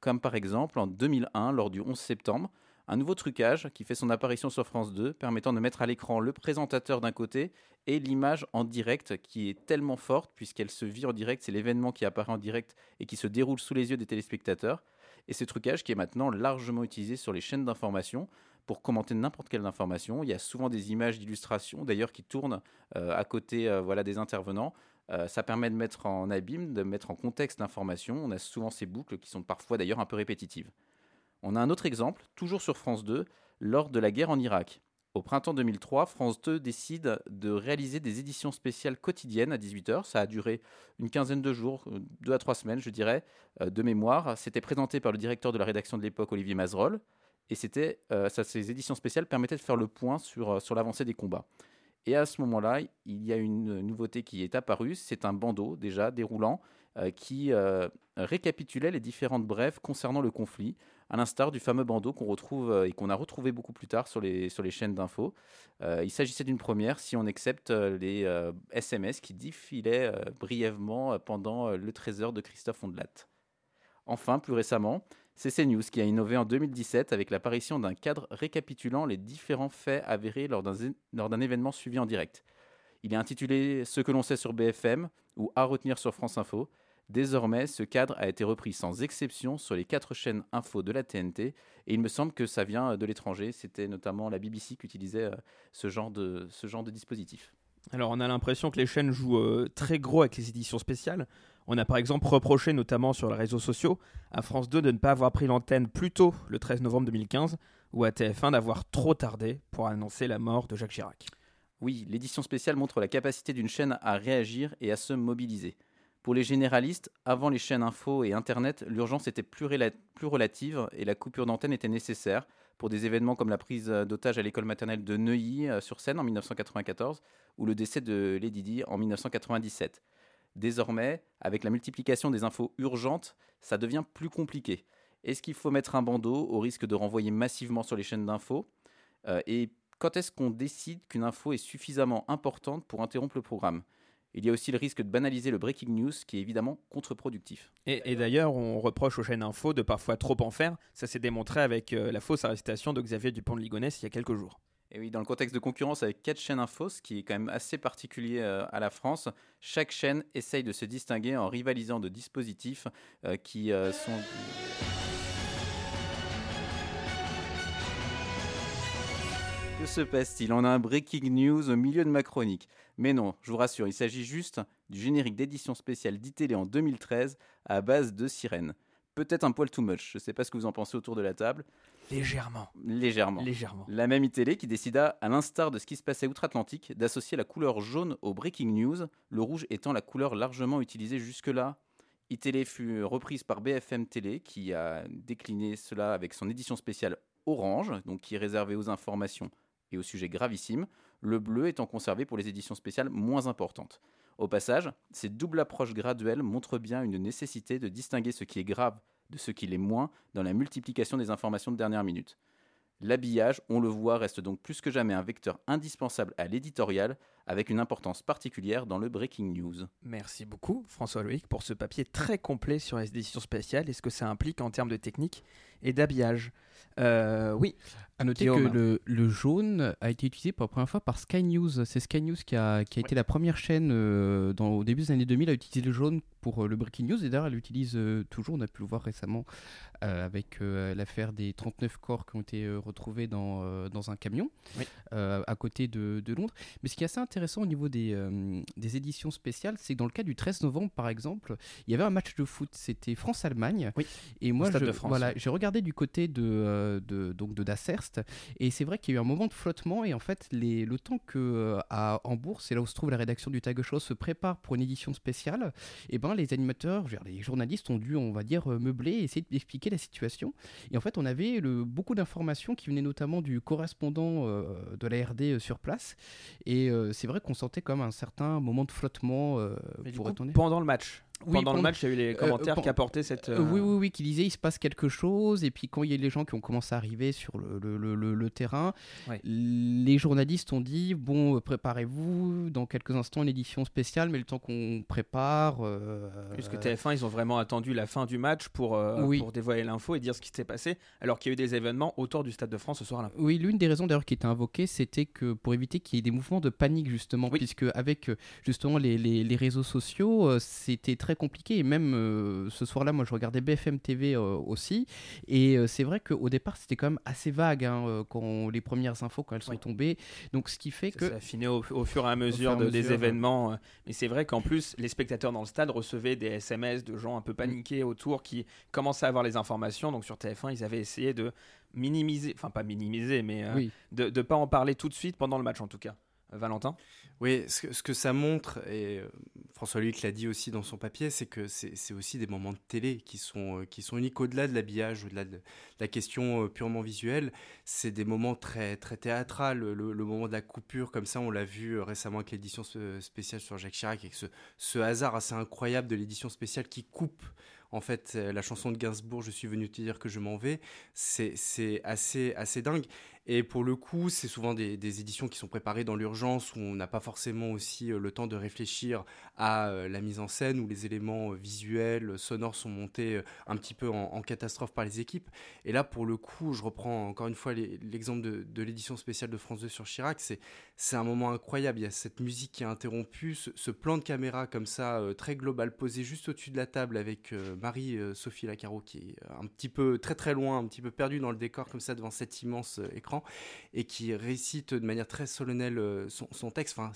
comme par exemple en 2001, lors du 11 septembre, un nouveau trucage qui fait son apparition sur France 2, permettant de mettre à l'écran le présentateur d'un côté et l'image en direct qui est tellement forte puisqu'elle se vit en direct, c'est l'événement qui apparaît en direct et qui se déroule sous les yeux des téléspectateurs. Et ce trucage qui est maintenant largement utilisé sur les chaînes d'information pour commenter n'importe quelle information. Il y a souvent des images d'illustration d'ailleurs qui tournent euh, à côté euh, voilà, des intervenants. Euh, ça permet de mettre en abîme, de mettre en contexte l'information. On a souvent ces boucles qui sont parfois d'ailleurs un peu répétitives. On a un autre exemple, toujours sur France 2, lors de la guerre en Irak. Au printemps 2003, France 2 décide de réaliser des éditions spéciales quotidiennes à 18h. Ça a duré une quinzaine de jours, euh, deux à trois semaines, je dirais, euh, de mémoire. C'était présenté par le directeur de la rédaction de l'époque, Olivier Mazerolle. Et c'était, euh, ces éditions spéciales permettaient de faire le point sur, sur l'avancée des combats. Et à ce moment-là, il y a une nouveauté qui est apparue. C'est un bandeau déjà déroulant qui récapitulait les différentes brèves concernant le conflit, à l'instar du fameux bandeau qu'on retrouve euh, et qu'on a retrouvé beaucoup plus tard sur les, chaînes d'infos. Euh, il s'agissait d'une première si on accepte euh, les SMS qui défilaient brièvement pendant le trésor de Christophe Ondelat. Enfin, plus récemment, c'est CNews qui a innové en 2017 avec l'apparition d'un cadre récapitulant les différents faits avérés lors d'un événement suivi en direct. Il est intitulé Ce que l'on sait sur BFM ou À retenir sur France Info. Désormais, ce cadre a été repris sans exception sur les quatre chaînes info de la TNT et il me semble que ça vient de l'étranger. C'était notamment la BBC qui utilisait euh, ce genre de, ce genre de dispositif. Alors on a l'impression que les chaînes jouent euh, très gros avec les éditions spéciales. On a par exemple reproché, notamment sur les réseaux sociaux, à France 2 de ne pas avoir pris l'antenne plus tôt, le 13 novembre 2015, ou à TF1 d'avoir trop tardé pour annoncer la mort de Jacques Chirac. Oui, l'édition spéciale montre la capacité d'une chaîne à réagir et à se mobiliser. Pour les généralistes, avant les chaînes info et Internet, l'urgence était plus, rela- plus relative et la coupure d'antenne était nécessaire pour des événements comme la prise euh, d'otage à l'école maternelle de Neuilly-sur-Seine en 1994 ou le décès de Lady Di en 1997. Désormais, avec la multiplication des infos urgentes, ça devient plus compliqué. Est-ce qu'il faut mettre un bandeau au risque de renvoyer massivement sur les chaînes d'infos Euh, Et quand est-ce qu'on décide qu'une info est suffisamment importante pour interrompre le programme? Il y a aussi le risque de banaliser le breaking news qui est évidemment contre-productif. Et, et d'ailleurs, on reproche aux chaînes info de parfois trop en faire. Ça s'est démontré avec euh, la fausse arrestation de Xavier Dupont de Ligonnès il y a quelques jours. Et oui, dans le contexte de concurrence avec quatre chaînes infos, ce qui est quand même assez particulier euh, à la France, chaque chaîne essaye de se distinguer en rivalisant de dispositifs euh, qui sont... Que se passe-t-il On a un breaking news au milieu de ma chronique. Mais non, je vous rassure, il s'agit juste du générique d'édition spéciale d'ITélé en 2013 à base de sirènes. Peut-être un poil too much, je ne sais pas ce que vous en pensez autour de la table. Légèrement. Légèrement. Légèrement. La même iTélé qui décida, à l'instar de ce qui se passait outre-Atlantique, d'associer la couleur jaune au breaking news, le rouge étant la couleur largement utilisée jusque-là. iTélé fut reprise par BFM Télé qui a décliné cela avec son édition spéciale orange, donc qui est réservée aux informations et aux sujets gravissimes, le bleu étant conservé pour les éditions spéciales moins importantes. Au passage, cette double approche graduelle montre bien une nécessité de distinguer ce qui est grave de ce qui l'est moins dans la multiplication des informations de dernière minute. L'habillage, on le voit, reste donc plus que jamais un vecteur indispensable à l'éditorial, avec une importance particulière dans le breaking news. Merci beaucoup François Loïc pour ce papier très complet sur les éditions spéciales et ce que ça implique en termes de technique et d'habillage. Euh, oui. À noter Guillaume. que le, le jaune a été utilisé pour la première fois par Sky News. C'est Sky News qui a, qui a été la première chaîne euh, dans, au début des années 2000 à utiliser le jaune pour euh, le breaking news. Et d'ailleurs, elle l'utilise euh, toujours. On a pu le voir récemment avec l'affaire des 39 corps qui ont été retrouvés dans, dans un camion Oui. à côté de, de Londres. Mais ce qui est assez intéressant au niveau des, des éditions spéciales, c'est que dans le cas du 13 novembre, par exemple, il y avait un match de foot. C'était France-Allemagne. Et moi, je, voilà, oui. j'ai regardé du côté de, de, donc de Dasserst et c'est vrai qu'il y a eu un moment de flottement et en fait les, le temps que euh, à Hambourg, c'est là où se trouve la rédaction du Tag Show, se prépare pour une édition spéciale, et ben les animateurs, je veux dire, les journalistes ont dû, on va dire, euh, meubler et essayer d'expliquer la situation. Et en fait, on avait le, beaucoup d'informations qui venaient notamment du correspondant euh, de la RD euh, sur place et euh, c'est vrai qu'on sentait comme un certain moment de flottement euh, pour coup, pendant le match. Oui, pendant le match, il y a eu les Euh, commentaires qui apportaient cette. Euh, euh, oui, oui, oui, qui disaient il se passe quelque chose. Et puis quand il y a les gens qui ont commencé à arriver sur le, le- le- le- le terrain, Ouais. les journalistes ont dit bon, préparez-vous, dans quelques instants, une édition spéciale, mais le temps qu'on prépare. Puisque TF1, ils ont vraiment attendu la fin du match pour, Oui. pour dévoiler l'info et dire ce qui s'était passé, alors qu'il y a eu des événements autour du Stade de France ce soir-là. Oui, l'une des raisons d'ailleurs qui était invoquée, c'était que pour éviter qu'il y ait des mouvements de panique justement, puisque avec justement les, les- les réseaux sociaux, c'était très compliqué. Et même euh, ce soir-là, moi je regardais BFM TV euh, aussi, et euh, c'est vrai qu'au départ c'était quand même assez vague hein, quand les premières infos quand elles sont tombées. Donc ce qui fait que Ça affinait au, au fur et à mesure, à des événements. Mais c'est vrai qu'en plus, les spectateurs dans le stade recevaient des SMS de gens un Mm. peu paniqués autour qui commençaient à avoir les informations. Donc sur TF1, ils avaient essayé de minimiser, enfin pas minimiser, mais euh, Oui. de ne pas en parler tout de suite pendant le match en tout cas. Euh, Valentin? Oui, ce que, ça montre, et euh, François Luc l'a dit aussi dans son papier, c'est que c'est aussi des moments de télé qui sont, euh, qui sont uniques au-delà de l'habillage, au-delà de la question euh, purement visuelle. C'est des moments très, très théâtrales. Le, moment de la coupure, comme ça, on l'a vu récemment avec l'édition spéciale sur Jacques Chirac, avec ce, ce hasard assez incroyable de l'édition spéciale qui coupe. En fait, la chanson de Gainsbourg, Je suis venu te dire que je m'en vais, c'est assez, assez dingue. Et pour le coup, c'est souvent des, éditions qui sont préparées dans l'urgence, où on n'a pas forcément aussi euh, le temps de réfléchir à euh, la mise en scène, où les éléments euh, visuels, sonores sont montés un petit peu en, catastrophe par les équipes. Et là, pour le coup, je reprends encore une fois l'exemple de, l'édition spéciale de France 2 sur Chirac, c'est un moment incroyable. Il y a cette musique qui est interrompue, ce, ce plan de caméra comme ça, très global, posé juste au-dessus de la table avec Marie-Sophie Lacaro, qui est un petit peu très très loin, un petit peu perdu dans le décor comme ça devant cet immense euh, et qui récite de manière très solennelle euh, son, texte. Enfin,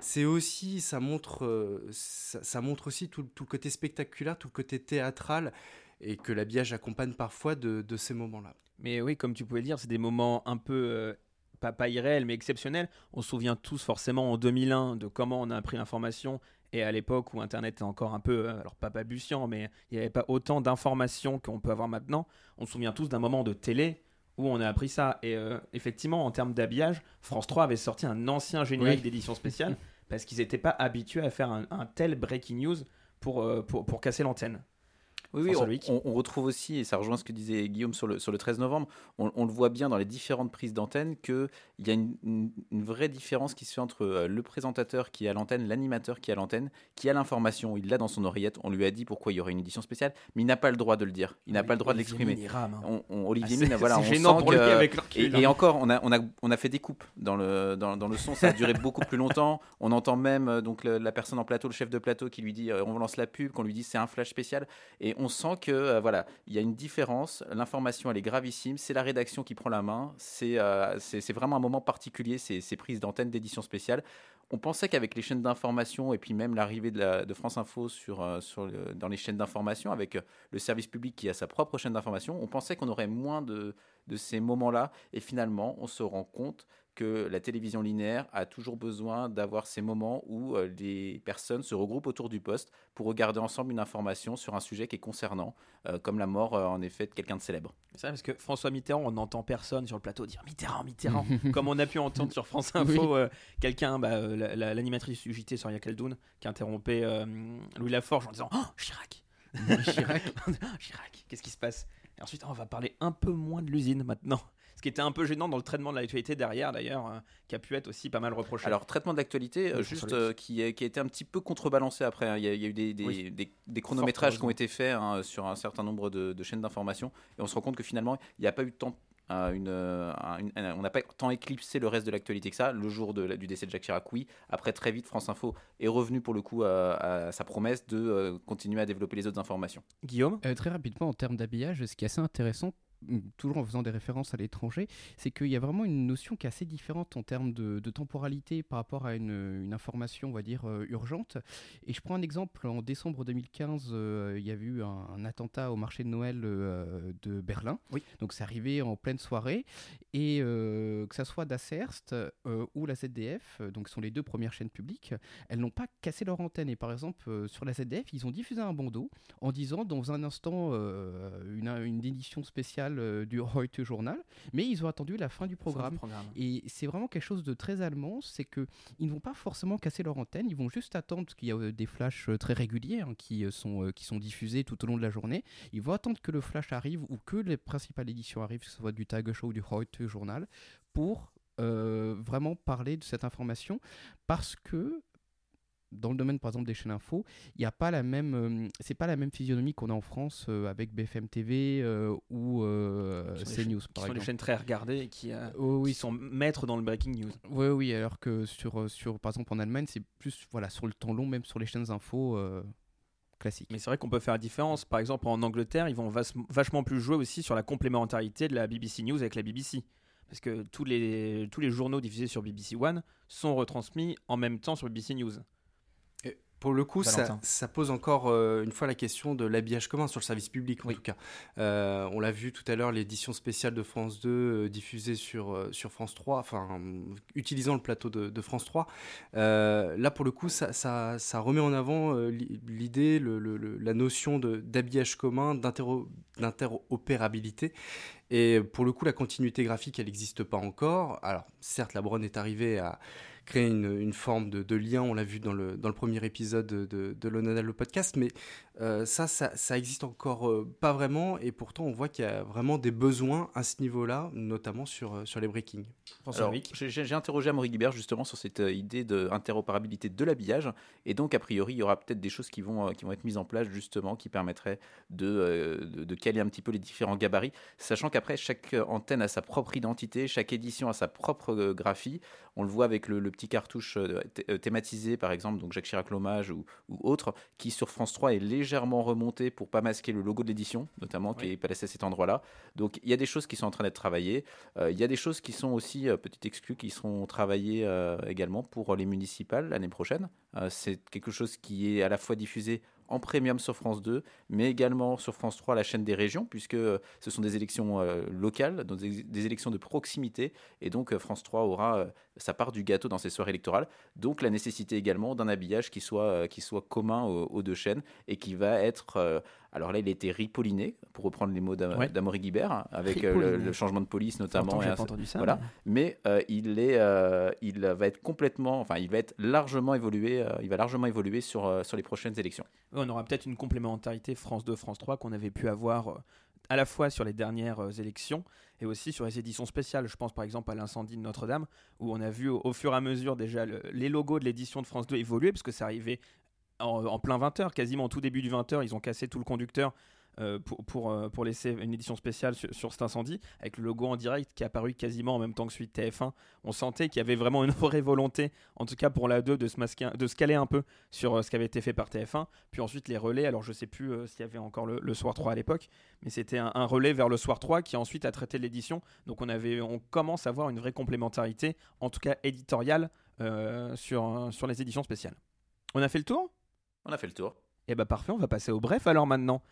c'est aussi, ça montre, euh, ça, montre aussi tout, le- côté spectaculaire, tout le côté théâtral, et que l'habillage accompagne parfois de, ces moments-là. Mais oui, comme tu pouvais dire, c'est des moments un peu, euh, pas, pas irréels, mais exceptionnels. On se souvient tous forcément en 2001 de comment on a appris l'information. Et à l'époque où Internet est encore un peu, euh, alors pas balbutiant, mais il n'y avait pas autant d'informations qu'on peut avoir maintenant. On se souvient tous d'un moment de télé où on a appris ça. Et euh, effectivement, en termes d'habillage, France 3 avait sorti un ancien générique Oui. d'édition spéciale [LAUGHS] parce qu'ils n'étaient pas habitués à faire un, un tel breaking news pour, euh, pour, pour casser l'antenne. Oui, oui on, retrouve aussi, et ça rejoint ce que disait Guillaume sur le, sur le 13 novembre, on, on le voit bien dans les différentes prises d'antenne qu'il y a une, une- une vraie différence qui se fait entre euh, le présentateur qui est à l'antenne, l'animateur qui est à l'antenne, qui a l'information, il l'a dans son oreillette, on lui a dit pourquoi il y aurait une édition spéciale, mais il n'a pas le droit de le dire, il n'a pas le droit de l'exprimer. Hein. On- on- Olivier Ah, Mine, voilà, on gênant sent pour que- avec recul, et, et hein. encore, on a, on, a, on a fait des coupes dans le, dans, dans le son, ça a duré [LAUGHS] beaucoup plus longtemps. On entend même euh, donc le- la personne en plateau, le chef de plateau, qui lui dit euh, on lance la pub, qu'on lui dit c'est un flash spécial. Et on sent que euh, voilà, il y a une différence. L'information elle est gravissime. C'est la rédaction qui prend la main. C'est euh, c'est vraiment un moment particulier ces, ces prises d'antenne d'édition spéciale. On pensait qu'avec les chaînes d'information et puis même l'arrivée de, la- de France Info sur, euh, sur dans les chaînes d'information avec le service public qui a sa propre chaîne d'information, on pensait qu'on aurait moins de, de ces moments-là. Et finalement, on se rend compte que la télévision linéaire a toujours besoin d'avoir ces moments où euh, les personnes se regroupent autour du poste pour regarder ensemble une information sur un sujet qui est concernant, euh, comme la mort euh, en effet de quelqu'un de célèbre. C'est vrai parce que François Mitterrand, on n'entend personne sur le plateau dire Mitterrand, Mitterrand. [LAUGHS] Comme on a pu entendre sur France Info, Oui. quelqu'un, bah, la- la- l'animatrice du JT, Soria Kaldoun, qui interrompait euh, Louis Laforge en disant Oh, Chirac [LAUGHS] Chirac. [LAUGHS] Chirac, qu'est-ce qui se passe? Et ensuite, on va parler un peu moins de l'usine maintenant. Ce qui était un peu gênant dans le traitement de l'actualité derrière, d'ailleurs, euh, qui a pu être aussi pas mal reproché. Alors, traitement de l'actualité, euh, juste euh, qui, a été un petit peu contrebalancé après. hein. Il y, a, il y a eu des, des, Oui. des- des chronométrages qui ont été faits hein, sur un certain nombre de, de chaînes d'information. Et on se rend compte que finalement, il n'y a pas eu de temps. une, un- une- un- on n'a pas tant éclipsé le reste de l'actualité que ça. Le jour de du décès de Jacques Chirac, oui. Après, très vite, France Info est revenu pour le coup à, à sa promesse de euh, continuer à développer les autres informations. Guillaume? Euh, Très rapidement, en termes d'habillage, ce qui est assez intéressant, toujours en faisant des références à l'étranger, c'est qu'il y a vraiment une notion qui est assez différente en termes de, de temporalité par rapport à une, une information, on va dire, euh, urgente. Et je prends un exemple, en décembre 2015, euh, il y a eu un, un attentat au marché de Noël euh, de Berlin. Oui. Donc c'est arrivé en pleine soirée. Et que ça soit Dasserst ou la ZDF, donc ce sont les deux premières chaînes publiques, elles n'ont pas cassé leur antenne. Et par exemple, sur la ZDF, ils ont diffusé un bandeau en disant dans un instant une, une édition spéciale euh, du Heute Journal, mais ils ont attendu la fin du programme. programme. Et c'est vraiment quelque chose de très allemand, c'est que ils ne vont pas forcément casser leur antenne, ils vont juste attendre parce qu'il y a euh, des flashs euh, très réguliers hein, qui, sont, qui sont diffusés tout au long de la journée. Ils vont attendre que le flash arrive ou que les principales éditions arrivent, que ce soit du Tagesschau ou du Heute Journal, pour euh, vraiment parler de cette information parce que dans le domaine par exemple des chaînes info, il n'y a pas la même, euh, c'est pas la même physionomie qu'on a en France euh, avec BFM TV euh, ou CNews chaînes- qui par sont des chaînes très regardées et qui, Oh oui. qui sont maîtres dans le breaking news. Oui, oui, alors que sur, sur, par exemple en Allemagne, c'est plus voilà, sur le temps long, même sur les chaînes info classiques. Mais c'est vrai qu'on peut faire la différence. Par exemple, en Angleterre, ils vont vachement plus jouer aussi sur la complémentarité de la BBC News avec la BBC. Parce que tous les, tous les journaux diffusés sur BBC One sont retransmis en même temps sur BBC News. Pour le coup, ça, pose encore euh, une fois la question de l'habillage commun sur le service public, en tout cas. Euh, on l'a vu tout à l'heure, l'édition spéciale de France 2 euh, diffusée sur, sur France 3, enfin, utilisant le plateau de, de France 3. Euh, là, pour le coup, ça, ça, ça remet en avant l'i- l'idée, le- le- le- la notion d'habillage commun, d'intero- d'interopérabilité. Et pour le coup, la continuité graphique, elle n'existe pas encore. Alors, certes, la Bronne est arrivée à créer une, forme de, lien, on l'a vu dans le, dans le premier épisode de, de, podcast, mais euh, ça, ça, ça existe encore euh, pas vraiment, et pourtant on voit qu'il y a vraiment des besoins à ce niveau-là, notamment sur, euh, sur les breakings. Alors, j'ai interrogé Amaury Guibert justement sur cette euh, idée d'interopérabilité de l'habillage, et donc a priori il y aura peut-être des choses qui vont, euh, qui vont être mises en place justement qui permettraient de, euh, de, de caler un petit peu les différents gabarits, sachant qu'après chaque antenne a sa propre identité, chaque édition a sa propre euh, graphie. On le voit avec le, le petit cartouche thé- thématisé par exemple, donc Jacques Chirac l'hommage ou, ou autre, qui sur France 3 est légèrement remonté pour pas masquer le logo de l'édition, notamment qui est placé à cet endroit-là. Donc il y a des choses qui sont en train d'être travaillées. Euh, il y a des choses qui sont aussi, euh, petite exclu, qui seront travaillées euh, également pour les municipales l'année prochaine. Euh, c'est quelque chose qui est à la fois diffusé en premium sur France 2, mais également sur France 3, la chaîne des régions, puisque ce sont des élections locales, donc des, élections de proximité, et donc France 3 aura ça part du gâteau dans ces soirées électorales. Donc la nécessité également d'un habillage qui soit, euh, qui soit commun aux, aux deux chaînes et qui va être. euh, alors là, il était ripolliné, pour reprendre les mots d'Am- Ouais. d'Amaury Guibert, hein, avec euh, le, changement de police notamment. Et j'ai un- pas entendu ça, Voilà. Mais euh, il, est, il va être complètement. Enfin, il va être largement évolué, il va largement évoluer sur, sur les prochaines élections. On aura peut-être une complémentarité France 2, France 3 qu'on avait pu avoir à la fois sur les dernières élections et aussi sur les éditions spéciales. Je pense par exemple à l'incendie de Notre-Dame, où on a vu au, fur et à mesure déjà le- les logos de l'édition de France 2 évoluer, parce que ça arrivait en, en plein 20h, quasiment au tout début du 20h, ils ont cassé tout le conducteur. Euh, pour, pour, euh, pour laisser une édition spéciale sur, cet incendie, avec le logo en direct qui est apparu quasiment en même temps que celui de TF1. On sentait qu'il y avait vraiment une vraie volonté, en tout cas pour la 2, de se, masquer, de se caler un peu sur euh, ce qui avait été fait par TF1. Puis ensuite les relais, alors je sais plus euh, s'il y avait encore le, soir 3 à l'époque, mais c'était un, relais vers le soir 3 qui ensuite a traité l'édition. Donc on, avait, on commence à voir une vraie complémentarité, en tout cas éditoriale, sur, sur les éditions spéciales. On a fait le tour? On a fait le tour. Eh bah parfait, on va passer au bref alors maintenant.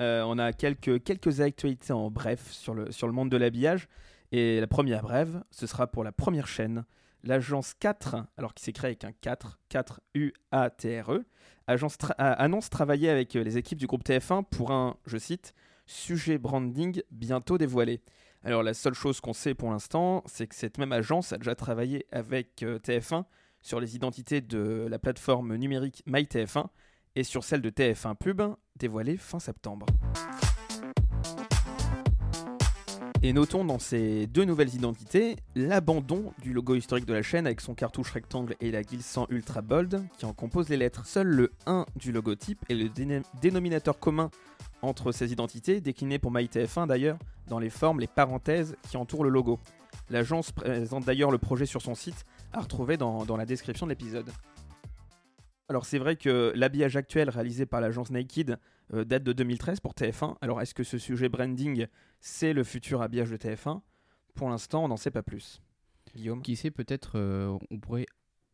Euh, on a quelques, actualités en bref sur le, monde de l'habillage. Et la première brève, ce sera pour la première chaîne. L'agence 4, alors qui s'est créée avec un 4, 4 U-A-T-R-E, agence annonce travailler avec les équipes du groupe TF1 pour un, je cite, sujet branding bientôt dévoilé. Alors la seule chose qu'on sait pour l'instant, c'est que cette même agence a déjà travaillé avec euh, TF1 sur les identités de la plateforme numérique MyTF1 et sur celle de TF1 Pub, dévoilée fin septembre. Et notons dans ces deux nouvelles identités l'abandon du logo historique de la chaîne avec son cartouche rectangle et la guille 100 Ultra Bold qui en compose les lettres. Seul le 1 du logotype est le dénominateur commun entre ces identités, décliné pour MyTF1 d'ailleurs dans les formes, les parenthèses qui entourent le logo. L'agence présente d'ailleurs le projet sur son site, à retrouver dans la description de l'épisode. Alors c'est vrai que l'habillage actuel réalisé par l'agence Naked euh, date de 2013 pour TF1. Alors est-ce que ce sujet branding, c'est le futur habillage de TF1 Pour l'instant, on n'en sait pas plus. Guillaume? Qui sait, peut-être euh, on pourrait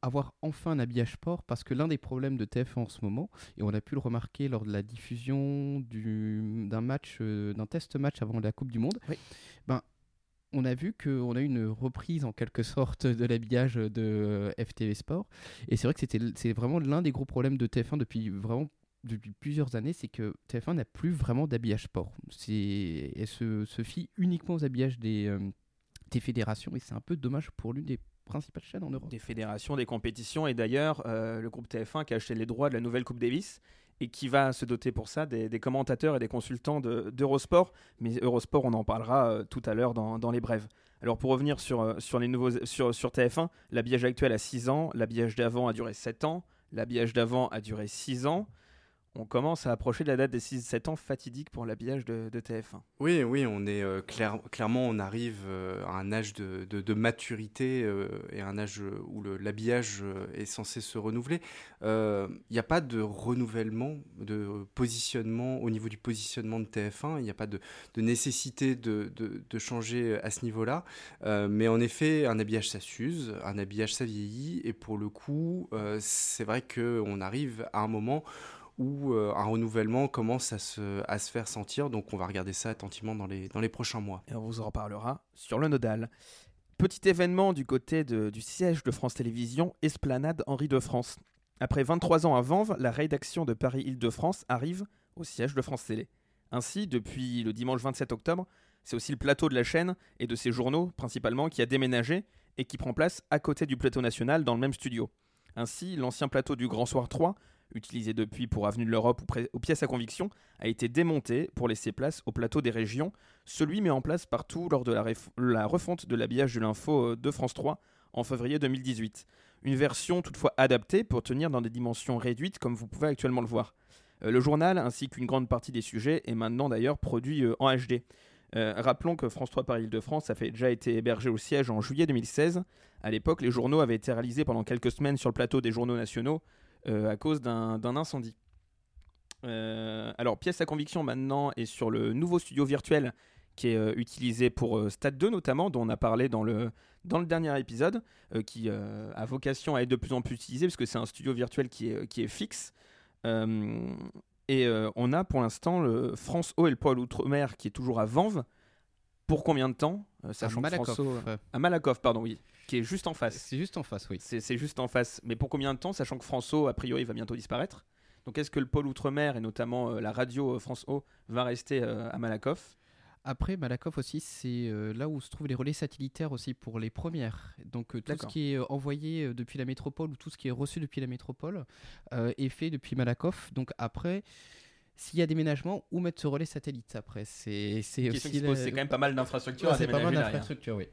avoir enfin un habillage sport parce que l'un des problèmes de TF1 en ce moment, et on a pu le remarquer lors de la diffusion du- d'un match, euh, d'un test match avant la Coupe du Monde, ben, on a vu qu'on a eu une reprise en quelque sorte de l'habillage de euh, FTV Sport. Et c'est vrai que c'est vraiment l'un des gros problèmes de TF1 depuis vraiment depuis plusieurs années, c'est que TF1 n'a plus vraiment d'habillage sport. Elle se, se fie uniquement aux habillages des, euh, des fédérations et c'est un peu dommage pour l'une des principales chaînes en Europe. Des fédérations, des compétitions, et d'ailleurs, euh, le groupe TF1 qui a acheté les droits de la nouvelle Coupe Davis et qui va se doter pour ça des, commentateurs et des consultants de- d'Eurosport. Mais Eurosport, on en parlera euh, tout à l'heure dans, les brèves. Alors pour revenir sur, euh, sur, les nouveaux, sur, sur TF1, l'habillage actuel a 6 ans, l'habillage d'avant a duré 7 ans, l'habillage d'avant a duré 6 ans. On commence à approcher de la date des 6-7 ans fatidique pour l'habillage de, de TF1. Oui, oui, on est euh, clair- clairement, on arrive euh, à un âge de, maturité euh, et un âge où l'habillage euh, est censé se renouveler. Il n'y a pas de renouvellement, de positionnement au niveau du positionnement de TF1. Il n'y a pas de, nécessité de, changer à ce niveau-là. Mais en effet, un habillage ça s'use, un habillage ça vieillit, et pour le coup, c'est vrai qu'on arrive à un moment où euh, un renouvellement commence à se, faire sentir. Donc on va regarder ça attentivement dans les, prochains mois. Et on vous en reparlera sur le nodal. Petit événement du côté du siège de France Télévisions, Esplanade Henri de France. Après 23 ans à Vanves, la rédaction de Paris-Île-de-France arrive au siège de France Télé. Ainsi, depuis le dimanche 27 octobre, c'est aussi le plateau de la chaîne et de ses journaux principalement qui a déménagé et qui prend place à côté du plateau national dans le même studio. Ainsi, l'ancien plateau du Grand Soir 3, utilisé depuis pour Avenue de l'Europe ou pièces à conviction, a été démonté pour laisser place au plateau des régions, celui mis en place partout lors de la, refonte de l'habillage de l'info euh, de France 3 en février 2018. Une version toutefois adaptée pour tenir dans des dimensions réduites comme vous pouvez actuellement le voir. Euh, le journal ainsi qu'une grande partie des sujets est maintenant d'ailleurs produit euh, en HD. Rappelons que France 3 Paris-Île-de-France a fait, déjà été hébergé au siège en juillet 2016. À l'époque, les journaux avaient été réalisés pendant quelques semaines sur le plateau des journaux nationaux à cause d'un incendie. Euh, alors, pièce à conviction maintenant est sur le nouveau studio virtuel qui est euh, utilisé pour euh, Stade 2 notamment, dont on a parlé dans le, dans le dernier épisode, euh, qui euh, a vocation à être de plus en plus utilisé parce que c'est un studio virtuel qui est, qui est fixe. Euh, et euh, on a pour l'instant le France Eau et le pôle Outre-mer qui est toujours à Vanves. Pour combien de temps? Euh, sachant que Malakoff. À Malakoff, pardon, oui. Qui est juste en face. C'est juste en face, oui. C'est juste en face. Mais pour combien de temps, sachant que François, a priori, va bientôt disparaître? Donc est-ce que le pôle Outre-mer et notamment euh, la radio euh, France O va rester euh, à Malakoff? Après, Malakoff aussi, c'est là où se trouvent les relais satellitaires aussi pour les premières. Donc tout ce qui est envoyé depuis la métropole ou tout ce qui est reçu depuis la métropole est fait depuis Malakoff. Donc après, s'il y a déménagement, où mettre ce relais satellite après? C'est aussi c'est quand même pas mal d'infrastructures Ouais, C'est pas mal d'infrastructures, oui.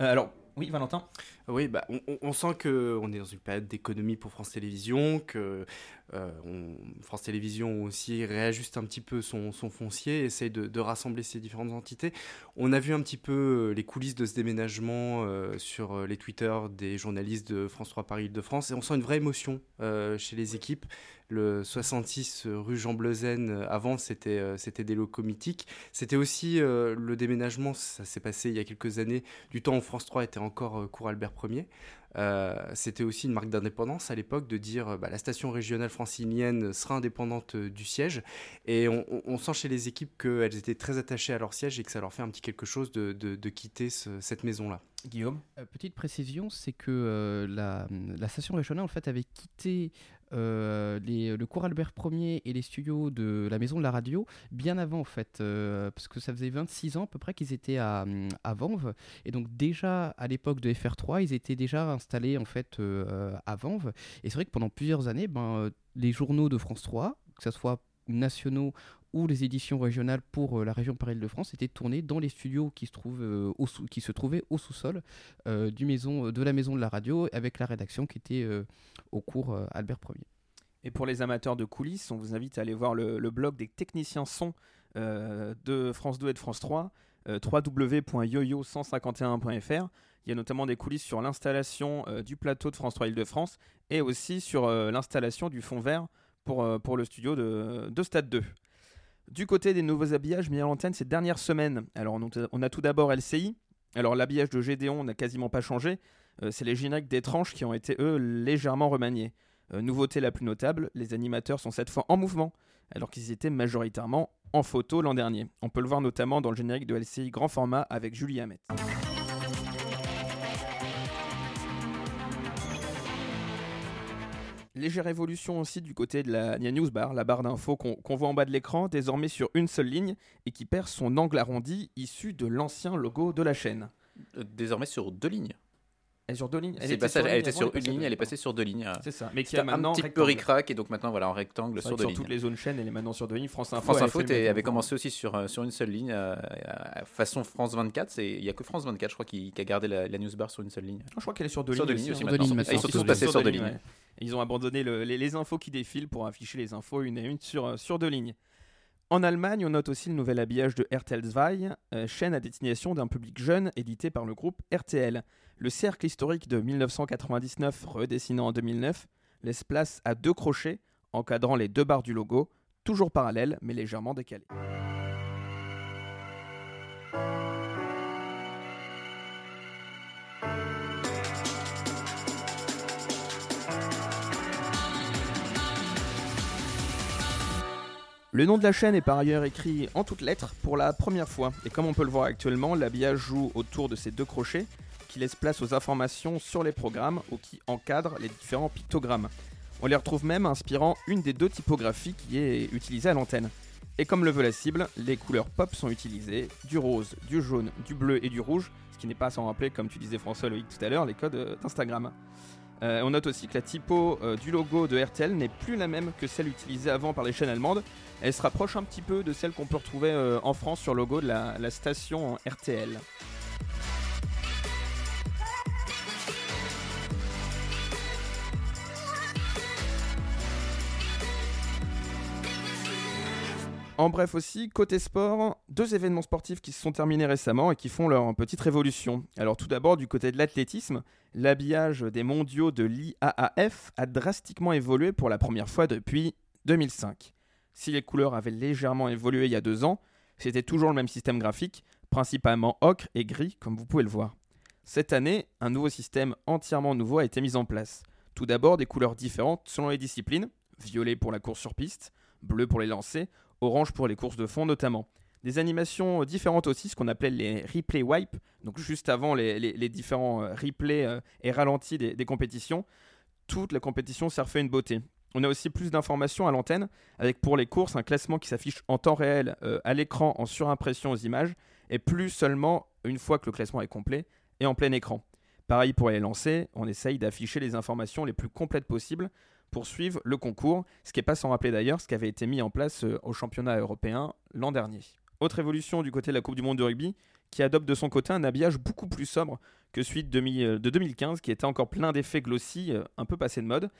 Euh, alors, oui, Valentin Oui, bah, on, on- sent qu'on est dans une période d'économie pour France Télévisions, que euh, on- France Télévisions aussi réajuste un petit peu son, son foncier, essaye de, de rassembler ces différentes entités. On a vu un petit peu euh, les coulisses de ce déménagement euh, sur les Twitter des journalistes de France 3 Paris de France, et on sent une vraie émotion euh, chez les équipes. Le 66 rue Jean Bleuzen, euh, avant, c'était euh, c'était des locaux mythiques. C'était aussi euh, le déménagement, ça s'est passé il y a quelques années, du temps où France 3 était encore euh, cours Albert Ier. Euh, c'était aussi une marque d'indépendance à l'époque de dire euh, bah, la station régionale francilienne sera indépendante euh, du siège. Et on, on- on sent chez les équipes qu'elles étaient très attachées à leur siège et que ça leur fait un petit quelque chose de, de- de quitter ce- cette maison-là. Guillaume? Euh, Petite précision, c'est que euh, la, la station régionale en fait avait quitté euh, le cours Albert Ier et les studios de la maison de la radio bien avant en fait, euh, parce que ça faisait 26 ans à peu près qu'ils étaient à, à Vanves. Et donc déjà à l'époque de FR3 ils étaient déjà installés en fait euh, à Vanves. Et c'est vrai que pendant plusieurs années ben, les journaux de France 3 que ce soit nationaux ou les éditions régionales pour euh, la région Paris-Île-de-France étaient tournées dans les studios qui se, trouvent, euh, au qui se trouvaient au sous-sol euh, du maison, de la maison de la radio avec la rédaction qui était au cours Albert Ier. Et pour les amateurs de coulisses, on vous invite à aller voir le, blog des techniciens son de France 2 et de France 3, euh, www.yoyo151.fr. Il y a notamment des coulisses sur l'installation du plateau de France 3 Île-de-France et aussi sur l'installation du fond vert pour, pour le studio de, de Stade 2. Du côté des nouveaux habillages mis à l'antenne ces dernières semaines, alors on a, tout d'abord LCI. Alors l'habillage de Gédéon n'a quasiment pas changé. Euh, c'est les génériques des tranches qui ont été eux légèrement remaniés. Euh, nouveauté la plus notable, les animateurs sont cette fois en mouvement, alors qu'ils étaient majoritairement en photo l'an dernier. On peut le voir notamment dans le générique de LCI grand format avec Julie Hamet. Légère évolution aussi du côté de la Nia News Bar, la barre d'infos qu'on voit en bas de l'écran, désormais sur une seule ligne et qui perd son angle arrondi issu de l'ancien logo de la chaîne. Euh, Désormais sur deux lignes. Elle est sur deux lignes Elle était passage- sur elle ligne était avant, sur une ligne, elle est passée sur deux lignes. C'est ça, mais qui a maintenant un petit peu ric-rac et donc maintenant voilà en rectangle sur deux sur toutes lignes. les zones chaînes, elle est maintenant sur deux lignes. France Info, France avait Info avait commencé aussi sur, sur une seule ligne, euh, façon France 24. c'est- Il n'y a que France 24, je crois, qui, qui a gardé la, la news bar sur une seule ligne. Je crois qu'elle est sur deux Sur lignes. deux lignes aussi Ils sont tous passés sur deux lignes. Ils ont abandonné le- les, les infos qui défilent pour afficher les infos une à une sur, sur deux lignes. En Allemagne, on note aussi le nouvel habillage de RTL 2, euh, chaîne à destination d'un public jeune édité par le groupe RTL. Le cercle historique de 1999, redessiné en 2009, laisse place à deux crochets encadrant les deux barres du logo, toujours parallèles mais légèrement décalés. Le nom de la chaîne est par ailleurs écrit en toutes lettres pour la première fois. Et comme on peut le voir actuellement, l'habillage joue autour de ces deux crochets qui laissent place aux informations sur les programmes ou qui encadrent les différents pictogrammes. On les retrouve même inspirant une des deux typographies qui est utilisée à l'antenne. Et comme le veut la cible, les couleurs pop sont utilisées, du rose, du jaune, du bleu et du rouge, ce qui n'est pas sans rappeler, comme tu disais François Loïc tout à l'heure, les codes euh, d'Instagram. Euh, on note aussi que la typo euh, du logo de RTL n'est plus la même que celle utilisée avant par les chaînes allemandes. Elle se rapproche un petit peu de celle qu'on peut retrouver euh, en France sur le logo de la, station RTL. En bref aussi, côté sport, deux événements sportifs qui se sont terminés récemment et qui font leur petite révolution. Alors tout d'abord du côté de l'athlétisme, l'habillage des mondiaux de l'IAAF a drastiquement évolué pour la première fois depuis 2005. Si les couleurs avaient légèrement évolué il y a deux ans, c'était toujours le même système graphique, principalement ocre et gris comme vous pouvez le voir. Cette année, un nouveau système entièrement nouveau a été mis en place. Tout d'abord des couleurs différentes selon les disciplines, violet pour la course sur piste, bleu pour les lancers, orange pour les courses de fond notamment. Des animations différentes aussi, ce qu'on appelait les replay wipe, donc juste avant les, différents euh, replays euh, et ralentis des, compétitions. Toute la compétition s'est refait une beauté. On a aussi plus d'informations à l'antenne, avec pour les courses un classement qui s'affiche en temps réel euh, à l'écran en surimpression aux images, et plus seulement une fois que le classement est complet et en plein écran. Pareil pour les lancers, on essaye d'afficher les informations les plus complètes possibles pour suivre le concours, ce qui n'est pas sans rappeler d'ailleurs ce qui avait été mis en place euh, au championnat européen l'an dernier. Autre évolution du côté de la Coupe du Monde de rugby, qui adopte de son côté un habillage beaucoup plus sobre que celui de, 2000 euh, 2015, qui était encore plein d'effets glossy, euh, un peu passé de mode.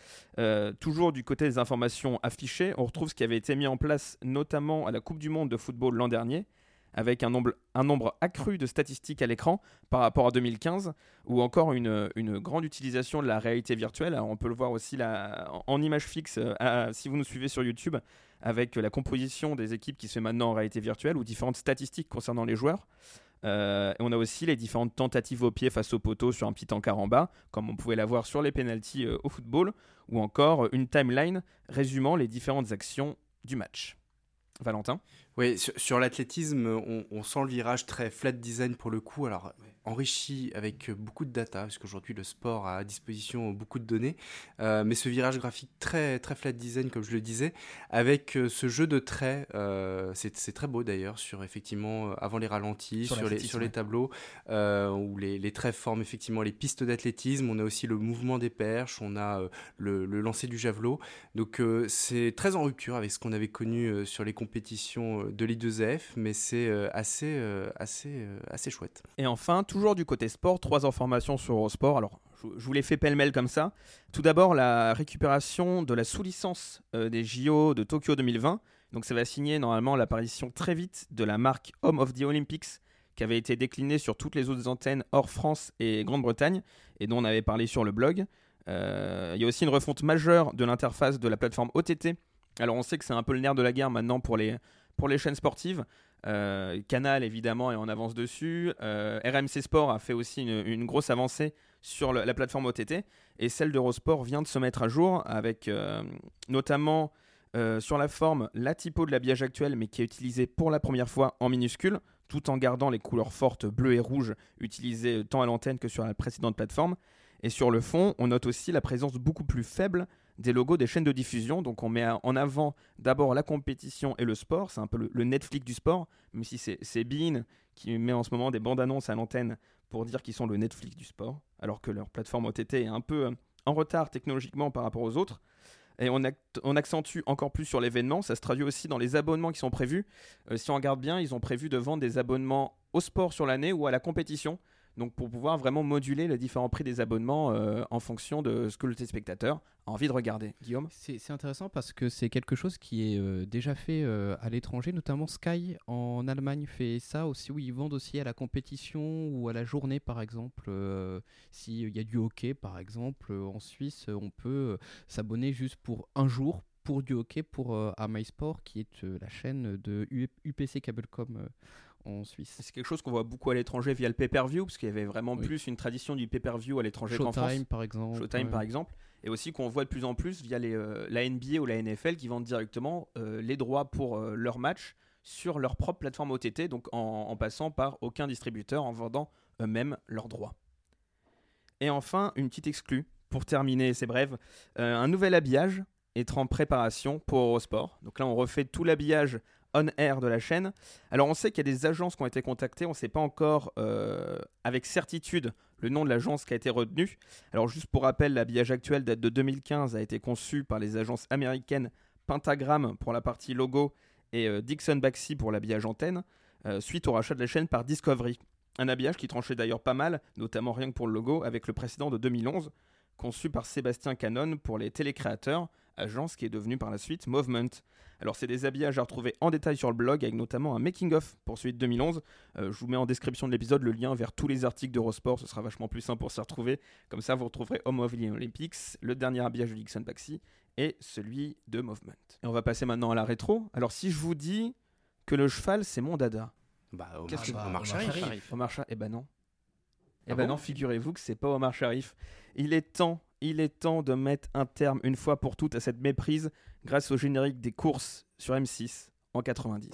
Toujours du côté des informations affichées, on retrouve ce qui avait été mis en place notamment à la Coupe du Monde de football l'an dernier, avec un nombre, accru de statistiques à l'écran par rapport à 2015, ou encore une, grande utilisation de la réalité virtuelle. On peut le voir aussi en, image fixe, euh, si vous nous suivez sur YouTube, avec la composition des équipes qui se fait maintenant en réalité virtuelle, ou différentes statistiques concernant les joueurs. Euh, on a aussi les différentes tentatives au pied face au poteau sur un petit encart en bas, comme on pouvait l'avoir sur les pénalties euh, au football, ou encore une timeline résumant les différentes actions du match. Valentin? Oui, sur, sur l'athlétisme, on, on sent le virage très flat design pour le coup, alors enrichi avec beaucoup de data, parce qu'aujourd'hui le sport a à disposition beaucoup de données, euh, mais ce virage graphique très, très flat design, comme je le disais, avec euh, ce jeu de traits, euh, c'est très beau d'ailleurs, sur effectivement, euh, avant les ralentis, Sur sur, les, sur les tableaux, euh, où les, les traits forment effectivement les pistes d'athlétisme, on a aussi le mouvement des perches, on a euh, le, le lancer du javelot, donc euh, c'est très en rupture avec ce qu'on avait connu euh, sur les compétitions euh, de l'I2F, mais c'est euh, assez, euh, assez, euh, assez chouette. Et enfin, toujours du côté sport, trois informations sur Eurosport. Alors, je, vous les fais pêle-mêle comme ça. Tout d'abord, la récupération de la sous-licence des JO de Tokyo 2020. Donc, ça va signer normalement l'apparition très vite de la marque Home of the Olympics, qui avait été déclinée sur toutes les autres antennes hors France et Grande-Bretagne, et dont on avait parlé sur le blog. Il y a aussi une refonte majeure de l'interface de la plateforme OTT. Alors, on sait que c'est un peu le nerf de la guerre maintenant pour les, pour les chaînes sportives. Euh, Canal évidemment est en avance dessus. Euh, RMC Sport a fait aussi une, grosse avancée sur la plateforme OTT et celle d'Eurosport vient de se mettre à jour avec euh, notamment sur la forme la typo de l'habillage actuel mais qui est utilisée pour la première fois en minuscule tout en gardant les couleurs fortes bleu et rouge utilisées tant à l'antenne que sur la précédente plateforme. Et sur le fond, on note aussi la présence beaucoup plus faible des logos des chaînes de diffusion. Donc on met en avant d'abord la compétition et le sport. C'est un peu le, Netflix du sport, même si c'est Bein qui met en ce moment des bandes annonces à l'antenne pour dire qu'ils sont le Netflix du sport, alors que leur plateforme OTT est un peu euh, en retard technologiquement par rapport aux autres. Et on accentue encore plus sur l'événement. Ça se traduit aussi dans les abonnements qui sont prévus. Euh, si on regarde bien, ils ont prévu de vendre des abonnements au sport sur l'année ou à la compétition. Donc pour pouvoir vraiment moduler les différents prix des abonnements euh, en fonction de ce que le téléspectateur a envie de regarder. Guillaume? C'est intéressant parce que c'est quelque chose qui est euh, déjà fait euh, à l'étranger, notamment Sky en Allemagne fait ça aussi, où ils vendent aussi à la compétition ou à la journée par exemple. S'il y a du hockey par exemple, en Suisse, on peut s'abonner juste pour un jour pour du hockey pour à MySport qui est la chaîne de UPC Cablecom en Suisse. C'est quelque chose qu'on voit beaucoup à l'étranger via le pay-per-view, parce qu'il y avait vraiment Oui. plus une tradition du pay-per-view à l'étranger qu'en France. Showtime par exemple. Showtime ouais. par exemple. Et aussi qu'on voit de plus en plus via les, euh, la NBA ou la NFL qui vendent directement euh, les droits pour euh, leurs matchs sur leur propre plateforme OTT, donc en, en passant par aucun distributeur, en vendant eux-mêmes leurs droits. Et enfin, une petite exclue, pour terminer, c'est bref, un nouvel habillage est en préparation pour Eurosport. Donc là, on refait tout l'habillage on-air de la chaîne. Alors on sait qu'il y a des agences qui ont été contactées, on ne sait pas encore euh, avec certitude le nom de l'agence qui a été retenu. Alors juste pour rappel, l'habillage actuel date de 2015, a été conçu par les agences américaines Pentagram pour la partie logo et euh, Dixon Baxi pour l'habillage antenne, euh, suite au rachat de la chaîne par Discovery. Un habillage qui tranchait d'ailleurs pas mal, notamment rien que pour le logo, avec le précédent de 2011, conçu par Sébastien Canon pour les télécréateurs, agence qui est devenue par la suite Movement. Alors c'est des habillages à retrouver en détail sur le blog avec notamment un making-of pour celui de 2011. Euh, je vous mets en description de l'épisode le lien vers tous les articles d'Eurosport, ce sera vachement plus simple pour s'y retrouver. Comme ça vous retrouverez Home of the Olympics, le dernier habillage de Dixon Baxi et celui de Movement. Et on va passer maintenant à la rétro. Alors si je vous dis que le cheval c'est mon dada. Bah, Omar, Qu'est-ce que- Omar Omar Sharif. Sharif. Omar Sharif. Eh ben non. Eh Ah ben bon non, figurez-vous que c'est pas Omar Sharif. Il est temps, il est temps de mettre un terme une fois pour toutes à cette méprise grâce au générique des courses sur M6 en 90.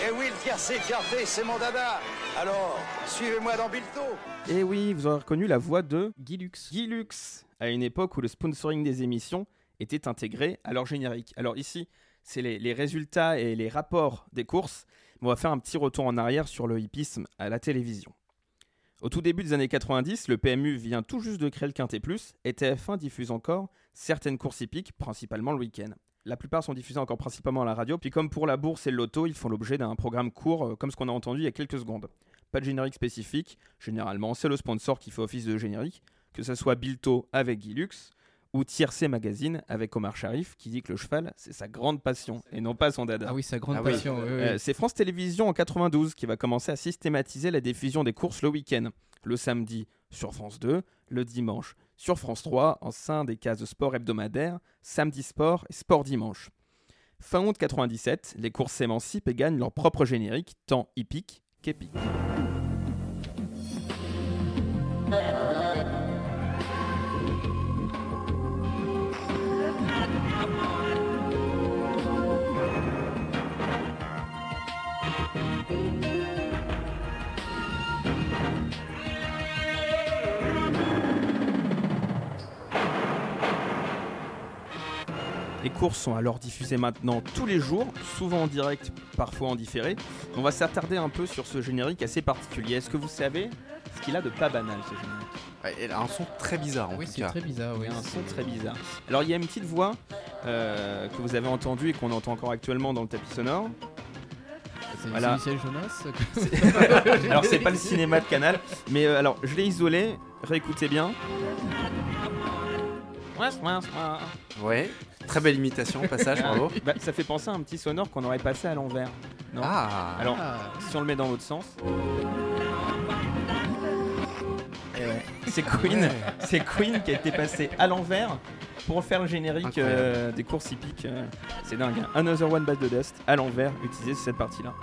Et oui, le c'est mon dada. Alors, suivez-moi dans Bilto. Et oui, vous aurez reconnu la voix de Guy Lux. Guy Lux, à une époque où le sponsoring des émissions était intégré à leur générique. Alors ici, c'est les, résultats et les rapports des courses. On va faire un petit retour en arrière sur le hippisme à la télévision. Au tout début des années 90, le PMU vient tout juste de créer le Quintet et TF1 diffuse encore certaines courses hippiques, principalement le week-end. La plupart sont diffusées encore principalement à la radio, puis comme pour la bourse et le loto, ils font l'objet d'un programme court, euh, comme ce qu'on a entendu il y a quelques secondes. Pas de générique spécifique, généralement c'est le sponsor qui fait office de générique, que ce soit Bilto avec Guilux, ou Tiercé Magazine avec Omar Sharif qui dit que le cheval c'est sa grande passion et non pas son dada. Ah oui, sa grande passion, oui, oui. Euh, c'est France Télévisions en 92 qui va commencer à systématiser la diffusion des courses le week-end. Le samedi sur France 2, le dimanche sur France 3 en sein des cases de sport hebdomadaires, samedi sport et sport dimanche. Fin août 97, les courses s'émancipent et gagnent leur propre générique, tant hippique qu'épique. Les courses sont alors diffusées maintenant tous les jours, souvent en direct, parfois en différé. On va s'attarder un peu sur ce générique assez particulier. Est-ce que vous savez ce qu'il a de pas banal ce générique? Il a un son très bizarre en Oui, tout c'est cas. très bizarre. Oui. Il y a un son très bizarre. Alors il y a une petite voix euh, que vous avez entendue et qu'on entend encore actuellement dans le tapis sonore. C'est Voilà. Michel Jonas [LAUGHS] alors c'est pas le cinéma de Canal, mais euh, alors je l'ai isolé. Réécoutez bien. Ouais, très belle imitation, au passage, [LAUGHS] bravo. Bah, ça fait penser à un petit sonore qu'on aurait passé à l'envers. Non Ah. Alors, Ah. si on le met dans l'autre sens. Eh ouais. C'est Queen, Ouais. c'est Queen qui a été passé à l'envers pour faire le générique euh, des courses hippiques. euh, c'est dingue. hein. Another One Bite the Dust à l'envers, utilisé sur cette partie-là.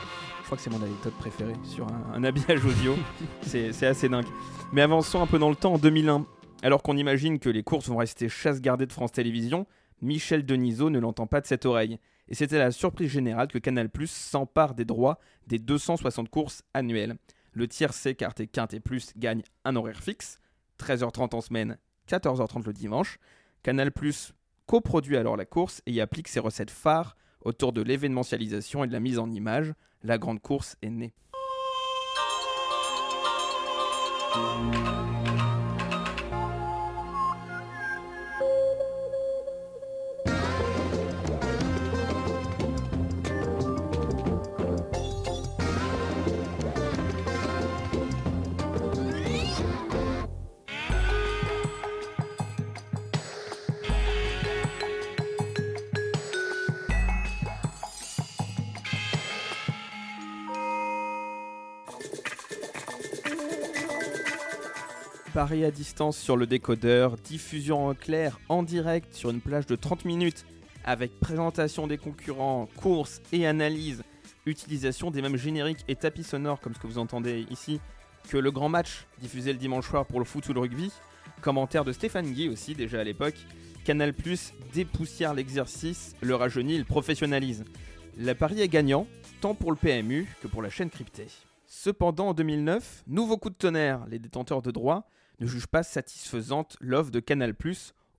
Je crois que c'est mon anecdote préférée sur un, un habillage audio. [LAUGHS] c'est c'est assez dingue. Mais avançons un peu dans le temps, en 2001. Alors qu'on imagine que les courses vont rester chasse gardée de France Télévisions, Michel Denisot ne l'entend pas de cette oreille. Et c'était la surprise générale que Canal s'empare des droits des 260 courses annuelles. Le tiercé Quintet Quintet Plus gagne un horaire fixe, 13h30 en semaine, 14h30 le dimanche. Canal coproduit alors la course et y applique ses recettes phares autour de l'événementialisation et de la mise en image. La grande course est née. Paris à distance sur le décodeur, diffusion en clair en direct sur une plage de 30 minutes avec présentation des concurrents, courses et analyse, utilisation des mêmes génériques et tapis sonores comme ce que vous entendez ici que le grand match diffusé le dimanche soir pour le foot ou le rugby, commentaire de Stéphane Guy aussi déjà à l'époque, Canal Plus dépoussière l'exercice, le rajeunit, le professionnalise. Le pari est gagnant, tant pour le PMU que pour la chaîne cryptée. Cependant, en 2009, nouveau coup de tonnerre, les détenteurs de droits ne jugent pas satisfaisante l'offre de Canal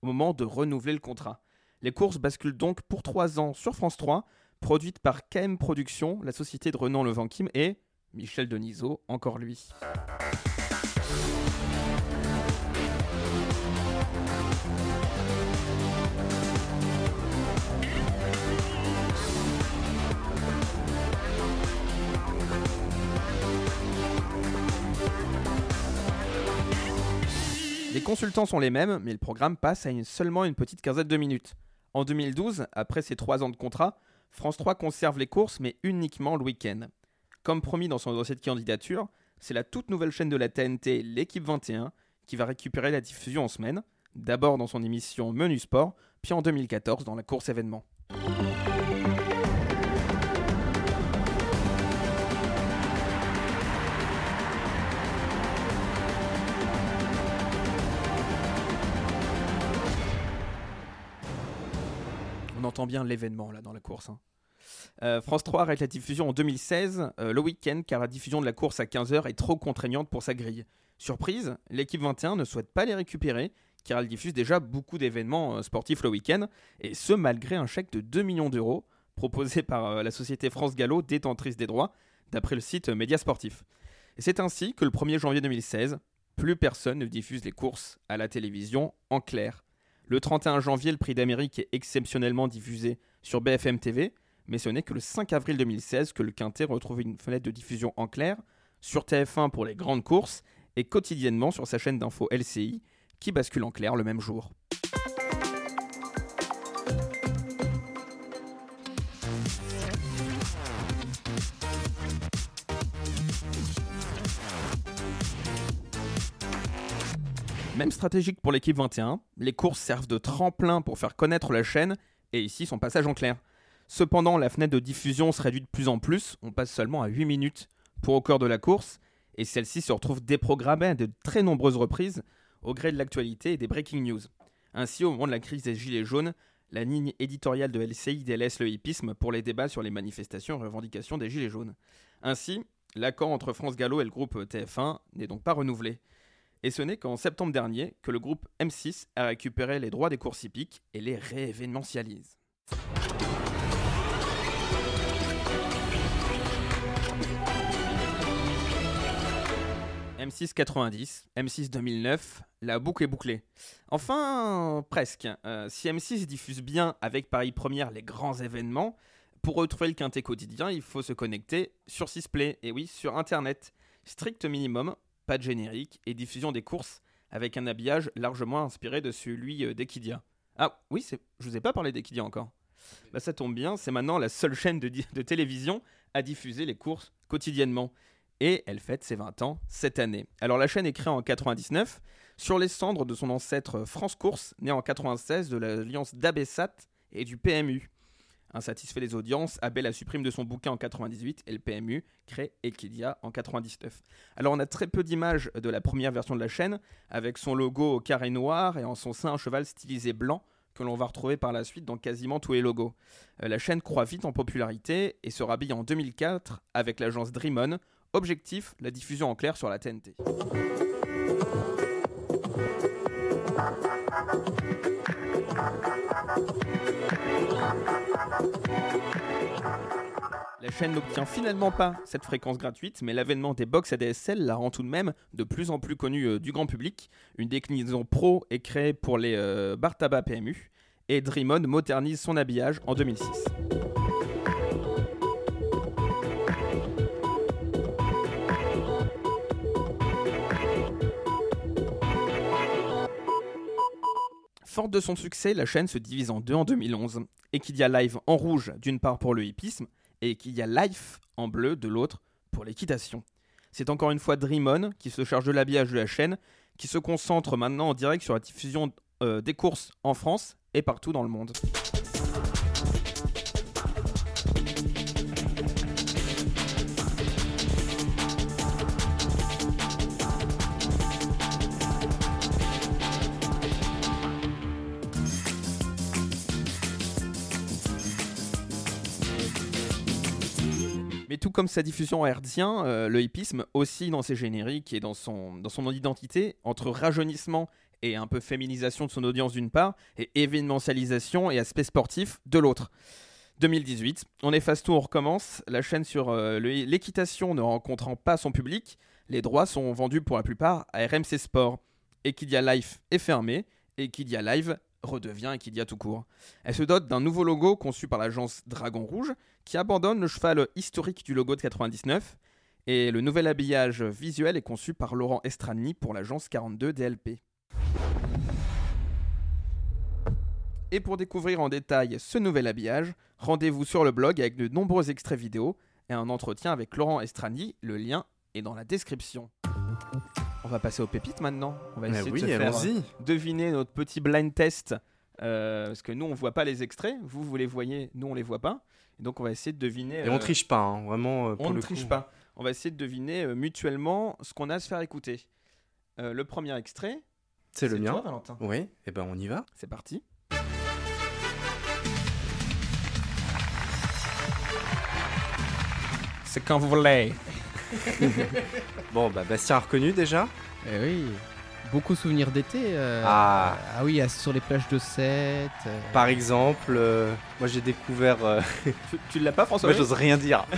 au moment de renouveler le contrat. Les courses basculent donc pour 3 ans sur France 3, produite par KM Productions, la société de Renan Levanquim et Michel Denisot, encore lui. Les consultants sont les mêmes, mais le programme passe à seulement une petite quinzaine de minutes. En 2012, après ses trois ans de contrat, France 3 conserve les courses, mais uniquement le week-end. Comme promis dans son dossier de candidature, c'est la toute nouvelle chaîne de la TNT, l'équipe 21, qui va récupérer la diffusion en semaine, d'abord dans son émission Menu Sport, puis en 2014 dans la course événement. Entend bien l'événement là dans la course. hein. Euh, France 3 arrête la diffusion en 2016, euh, le week-end, car la diffusion de la course à 15h est trop contraignante pour sa grille. Surprise, l'équipe 21 ne souhaite pas les récupérer, car elle diffuse déjà beaucoup d'événements euh, sportifs le week-end, et ce malgré un chèque de 2 millions d'euros proposé par la société France Gallo, détentrice des droits, d'après le site Média Sportif. Et c'est ainsi que le 1er janvier 2016, plus personne ne diffuse les courses à la télévision en clair. Le 31 janvier, le prix d'Amérique est exceptionnellement diffusé sur BFM TV, mais ce n'est que le 5 avril 2016 que le Quintet retrouve une fenêtre de diffusion en clair sur TF1 pour les grandes courses et quotidiennement sur sa chaîne d'info LCI qui bascule en clair le même jour. Même stratégique pour l'équipe 21, les courses servent de tremplin pour faire connaître la chaîne et ici son passage en clair. Cependant, la fenêtre de diffusion se réduit de plus en plus, on passe seulement à 8 minutes pour au cœur de la course et celle-ci se retrouve déprogrammée à de très nombreuses reprises au gré de l'actualité et des breaking news. Ainsi, au moment de la crise des Gilets jaunes, la ligne éditoriale de LCI délaisse le hippisme pour les débats sur les manifestations et revendications des Gilets jaunes. Ainsi, l'accord entre France Gallo et le groupe TF1 n'est donc pas renouvelé. Et ce n'est qu'en septembre dernier que le groupe M6 a récupéré les droits des courses hippiques et les réévénementialise. M6 90, M6 2009, la boucle est bouclée. Enfin, presque. Euh, si M6 diffuse bien avec Paris Première les grands événements, pour retrouver le quintet quotidien, il faut se connecter sur Sisplay, et oui, sur Internet. Strict minimum, pas de générique, et diffusion des courses avec un habillage largement inspiré de celui euh, d'Equidia. Ah oui, je vous ai pas parlé d'Equidia encore. Bah, ça tombe bien, c'est maintenant la seule chaîne de, télévision à diffuser les courses quotidiennement. Et elle fête ses 20 ans cette année. Alors la chaîne est créée en 99 sur les cendres de son ancêtre France Course, né en 96 de l'alliance d'Abessat et du PMU. Insatisfait des audiences, Abel la supprime de son bouquin en 98 et le PMU crée Equidia en 99. Alors on a très peu d'images de la première version de la chaîne, avec son logo carré noir et en son sein un cheval stylisé blanc que l'on va retrouver par la suite dans quasiment tous les logos. Euh, la chaîne croît vite en popularité et se rhabille en 2004 avec l'agence Dreamon. Objectif, la diffusion en clair sur la TNT. La chaîne n'obtient finalement pas cette fréquence gratuite, mais l'avènement des box ADSL la rend tout de même de plus en plus connue euh, du grand public. Une déclinaison pro est créée pour les euh, PMU, et Dreamon modernise son habillage en 2006. Forte de son succès, la chaîne se divise en deux en 2011. Equidia Live en rouge d'une part pour le hippisme et Equidia Life en bleu de l'autre pour l'équitation. C'est encore une fois Dreamon qui se charge de l'habillage de la chaîne, qui se concentre maintenant en direct sur la diffusion euh, des courses en France et partout dans le monde. Comme sa diffusion en hertzien, euh, le hippisme aussi dans ses génériques et dans son, dans son identité, entre rajeunissement et un peu féminisation de son audience d'une part, et événementialisation et aspect sportif de l'autre. 2018, on efface tout, on recommence. La chaîne sur euh, l'équitation ne rencontrant pas son public, les droits sont vendus pour la plupart à RMC Sport. Equidia Life est fermé, Equidia Live redevient Equidia tout court. Elle se dote d'un nouveau logo conçu par l'agence Dragon Rouge, qui abandonne le cheval historique du logo de 99, et le nouvel habillage visuel est conçu par Laurent Estrani pour l'agence 42 DLP. Et pour découvrir en détail ce nouvel habillage, rendez-vous sur le blog avec de nombreux extraits vidéo et un entretien avec Laurent Estrani. Le lien est dans la description. On va passer aux pépites maintenant. On va essayer oui, de se faire deviner notre petit blind test. euh, parce que nous, on voit pas les extraits. Vous, vous les voyez. Nous, on les voit pas. Et donc, on va essayer de deviner. Et on euh, triche pas, hein, vraiment. euh, pour on ne triche coup. pas. On va essayer de deviner euh, mutuellement ce qu'on a à se faire écouter. Euh, le premier extrait. C'est le mien. toi, Valentin. Oui, et ben on y va. C'est parti. C'est quand vous voulez. [LAUGHS] bon, bah Bastien a reconnu déjà. Eh oui. Beaucoup de souvenirs d'été. euh, Ah. ah oui, à- sur les plages de Sète. euh. Par exemple, euh, moi j'ai découvert. euh, Tu l'as pas, François Moi, j'ose rien dire. [LAUGHS]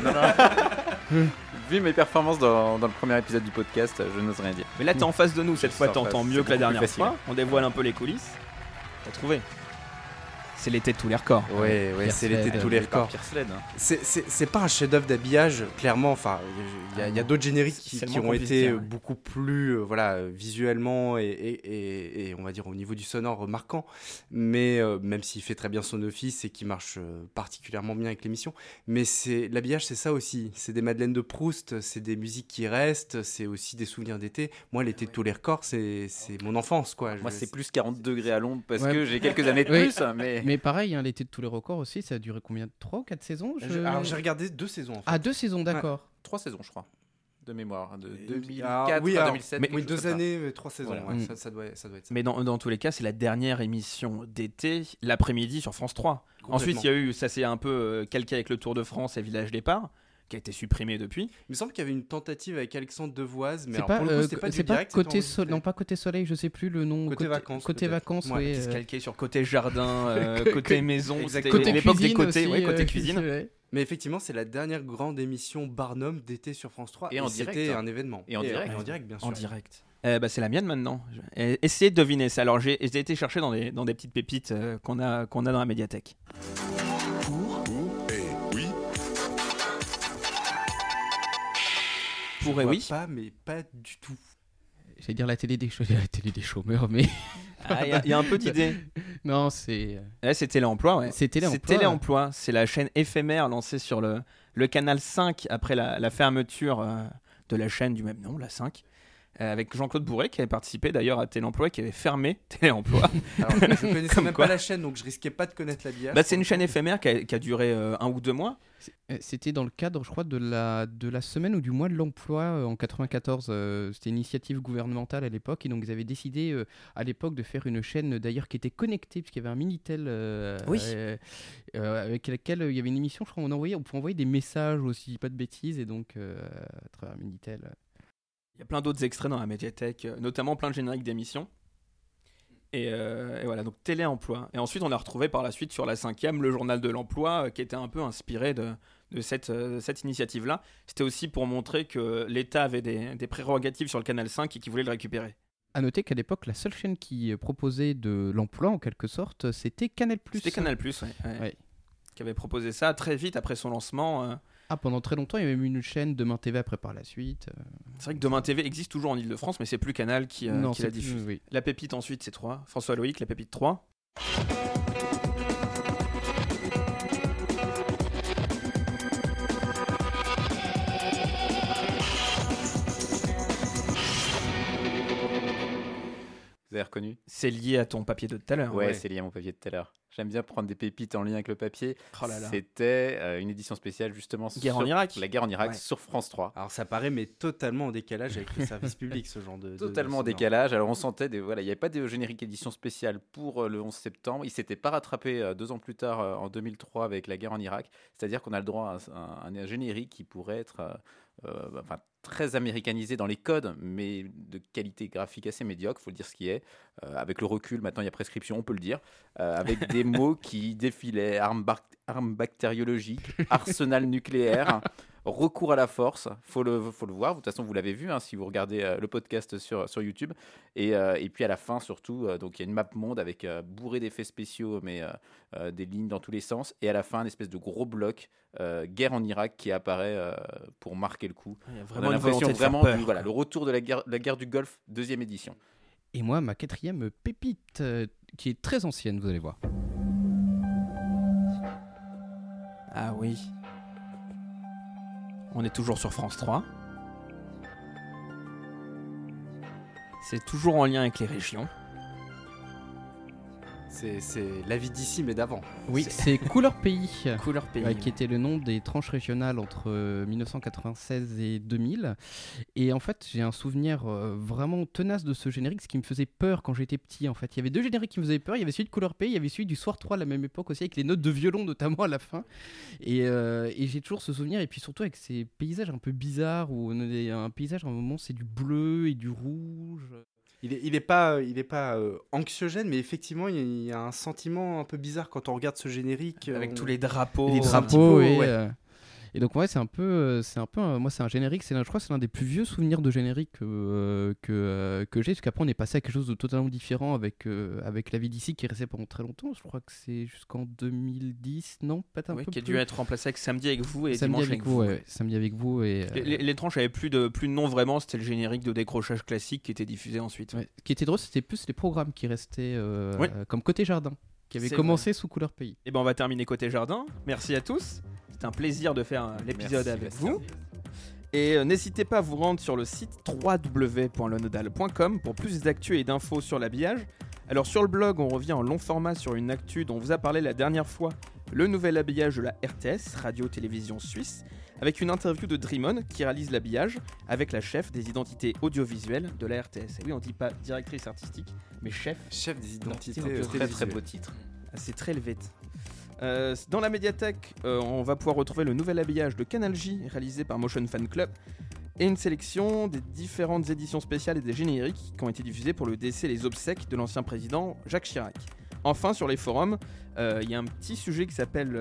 Vu mes performances dans, dans le premier épisode du podcast, je n'ose rien dire. Mais là, t'es en face de nous cette fois, en t'entends face, mieux c'est que la beaucoup dernière plus facile. fois. On dévoile un peu les coulisses. T'as trouvé C'est l'été de tous les records. Ouais, ouais, c'est l'été de tous les Par records. Hein. C'est- C'est c'est pas un chef-d'œuvre d'habillage, clairement. Enfin, il y a, il y a d'autres génériques qui, ont été dire, ouais. beaucoup plus, euh, voilà, euh, visuellement et, et- et- et on va dire au niveau du sonore marquant. Mais euh, même s'il fait très bien son office et qui marche euh, particulièrement bien avec l'émission, mais c'est l'habillage, c'est ça aussi. C'est des Madeleines de Proust, c'est des musiques qui restent, c'est aussi des souvenirs d'été. Moi, l'été de tous les records, c'est c'est mon enfance, quoi. Moi, c'est plus 40 degrés à l'ombre parce Ouais. que j'ai quelques années de Oui. plus. Mais... [LAUGHS] Mais pareil, hein, l'été de tous les records aussi, ça a duré combien 3 ou 4 saisons je- Je- Alors j'ai regardé deux saisons. En fait. Ah, deux saisons, d'accord. Trois saisons, je crois, de mémoire. De Ah, 2004 oui, à alors, 2007. oui, quelque chose deux années, mais trois saisons. Voilà. ouais, Mm. ça, ça doit, ça doit être ça. Mais dans, dans tous les cas, c'est la dernière émission d'été, l'après-midi sur France 3. Ensuite, il y a eu, ça s'est un peu euh, calqué avec le Tour de France et Village Départ, qui a été supprimé depuis. Il me semble qu'il y avait une tentative avec Alexandre Devoise, mais C'est alors, pas, pour le coup, euh, c'était pas c'est du pas direct. c'était côté sol- non pas côté soleil, je sais plus le nom. Côté vacances, Côté vacances, Ouais. Qui se euh, calquait sur côté jardin, [LAUGHS] euh, côté maison. C'était l'époque des cuisine côtés, aussi, ouais, côté euh, cuisine. Mais effectivement, c'est la dernière grande émission Barnum d'été sur France 3. Et en direct, C'était hein. un événement. Et en direct. en direct, bien sûr. En direct. Euh, bah, c'est la mienne maintenant. Essayez de deviner ça. Alors j'ai j'ai été chercher dans des, dans des petites pépites euh, qu'on a, qu'on a dans la médiathèque. Pour Je et vois oui. Pas, mais pas du tout. J'allais dire la télé des, [LAUGHS] la télé des chômeurs, mais. [LAUGHS] Ah, Il y, a- il y a un peu d'idée. [LAUGHS] non, c'est. Ouais, c'est Téléemploi, ouais. C'est Téléemploi. C'est Téléemploi. C'est la chaîne éphémère lancée sur le, le canal 5 après la, la fermeture euh, de la chaîne du même nom, la 5. euh, avec Jean-Claude Bourret qui avait participé d'ailleurs à Téléemploi qui avait fermé Téléemploi. Alors, je connaissais même quoi. pas la chaîne, donc je risquais pas de connaître l'habillage. Bah, c'est une chaîne éphémère qui a, qui a duré euh, un ou deux mois. Euh, C'était dans le cadre, je crois, de la, de la semaine ou du mois de l'emploi euh, en 94. euh, C'était une initiative gouvernementale à l'époque. Et donc, ils avaient décidé euh, à l'époque de faire une chaîne d'ailleurs qui était connectée, puisqu'il y avait un Minitel euh, Oui. avec laquelle il y avait une émission, je crois, on, envoyait, on pouvait envoyer des messages aussi, pas de bêtises. Et donc, à travers Minitel. Il y a plein d'autres extraits dans la médiathèque, notamment plein de génériques d'émissions. Et, euh, et voilà, donc téléemploi. Et ensuite, on a retrouvé par la suite sur la cinquième le journal de l'emploi, euh, qui était un peu inspiré de, de cette, euh, cette initiative-là. C'était aussi pour montrer que l'État avait des, des prérogatives sur le canal 5 et qu'il voulait le récupérer. À noter qu'à l'époque, la seule chaîne qui proposait de l'emploi, en quelque sorte, c'était Canal+. C'était Canal+, ouais, ouais, Ouais. qui avait proposé ça très vite après son lancement. Ah, pendant très longtemps, il y avait même une chaîne Demain TV après par la suite. euh. C'est vrai que Demain TV existe toujours en Ile-de-France, mais c'est plus Canal qui, euh, Non, qui la plus- diffuse. oui. La Pépite ensuite, c'est 3. François Loïc, La Pépite 3. Vous avez reconnu? C'est lié à ton papier de tout à l'heure. Ouais, c'est lié à mon papier de tout à l'heure. J'aime bien prendre des pépites en lien avec le papier. Oh. C'était euh, une édition spéciale justement Guerre sur en Irak. la guerre en Irak Ouais. sur France 3. Alors ça paraît mais totalement en décalage avec le service public ce genre de Totalement en décalage. Alors on sentait des voilà, il n'y avait pas de générique édition spéciale pour euh, le 11 septembre. Il s'était pas rattrapé euh, deux ans plus tard en 2003 avec la guerre en Irak. C'est-à-dire qu'on a le droit à un générique qui pourrait être euh, enfin, très américanisé dans les codes, mais de qualité graphique assez médiocre, faut le dire ce qui est. Euh, avec le recul, maintenant il y a prescription, on peut le dire, euh, avec des [LAUGHS] mots qui défilaient armes, armes bactériologiques, arsenal nucléaire. Recours à la force, faut le, faut le voir. De toute façon, vous l'avez vu hein, si vous regardez euh, le podcast sur, sur YouTube. Et, euh, et puis à la fin, surtout, euh, donc il y a une map monde avec euh, bourré d'effets spéciaux, mais euh, euh, des lignes dans tous les sens. Et à la fin, une espèce de gros bloc euh, guerre en Irak qui apparaît euh, pour marquer le coup. Il y a On vraiment a une l'impression volonté de faire vraiment peur, du- voilà, le retour de la guerre, la guerre du Golfe, deuxième édition. Et moi, ma quatrième pépite, euh, qui est très ancienne, vous allez voir. Ah oui. On est toujours sur France 3. C'est toujours en lien avec les régions. C'est la vie d'ici, mais d'avant. Oui, c'est Couleur Pays. [LAUGHS] Couleur Pays. Ouais, qui était le nom des tranches régionales entre euh, 1996 et 2000. Et en fait, j'ai un souvenir euh, vraiment tenace de ce générique, ce qui me faisait peur quand j'étais petit. En fait, il y avait deux génériques qui me faisaient peur. Il y avait celui de Couleur Pays, il y avait celui du Soir 3 à la même époque aussi, avec les notes de violon notamment à la fin. Et, euh, et j'ai toujours ce souvenir, et puis surtout avec ces paysages un peu bizarres, où on a un paysage, à un moment, c'est du bleu et du rouge. Il est, il est pas, il est pas euh, anxiogène, mais effectivement, il y, a, il y a un sentiment un peu bizarre quand on regarde ce générique. Avec on- tous les drapeaux. les drapeaux peu, et, ouais. Euh, et donc ouais c'est un peu euh, c'est un peu euh, moi c'est un générique je crois que c'est l'un des plus vieux souvenirs de générique euh, que euh, que j'ai parce qu'après on est passé à quelque chose de totalement différent avec euh, avec la vie d'ici qui est resté pendant très longtemps je crois que c'est jusqu'en 2010 non peut-être un Oui, peu qui a plus. dû être remplacé avec Samedi avec vous et samedi avec vous, ouais, samedi avec vous et euh, Les, tranches avaient plus de, plus de nom vraiment, c'était le générique de décrochage classique qui était diffusé ensuite. ouais. ce qui était drôle c'était plus les programmes qui restaient euh, Oui. euh, comme côté jardin qui avaient commencé sous couleur pays Et ben on va terminer côté jardin. Merci à tous. C'était un plaisir de faire euh, l'épisode avec Bastien. vous. Et euh, n'hésitez pas à vous rendre sur le site www.lenodal.com pour plus d'actu et d'infos sur l'habillage. Alors sur le blog, on revient en long format sur une actu dont on vous a parlé la dernière fois, le nouvel habillage de la RTS, Radio-Télévision Suisse, avec une interview de Dreamon qui réalise l'habillage avec la chef des identités audiovisuelles de la RTS. Et oui, on dit pas directrice artistique, mais chef. Chef des identités Identité euh, Très très beau titre. Ah, C'est très helvétique. Euh, dans la médiathèque, euh, on va pouvoir retrouver le nouvel habillage de Canal J réalisé par Motion Fan Club et une sélection des différentes éditions spéciales et des génériques qui ont été diffusés pour le décès et les obsèques de l'ancien président Jacques Chirac. Enfin, sur les forums, euh, il y a un petit sujet qui s'appelle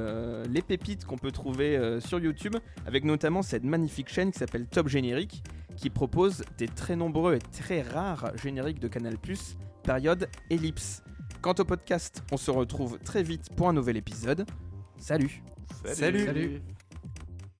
Les pépites qu'on peut trouver sur YouTube, avec notamment cette magnifique chaîne qui s'appelle Top Générique, qui propose des très nombreux et très rares génériques de Canal+, période ellipse. Quant au podcast, on se retrouve très vite pour un nouvel épisode. Salut Salut. Salut.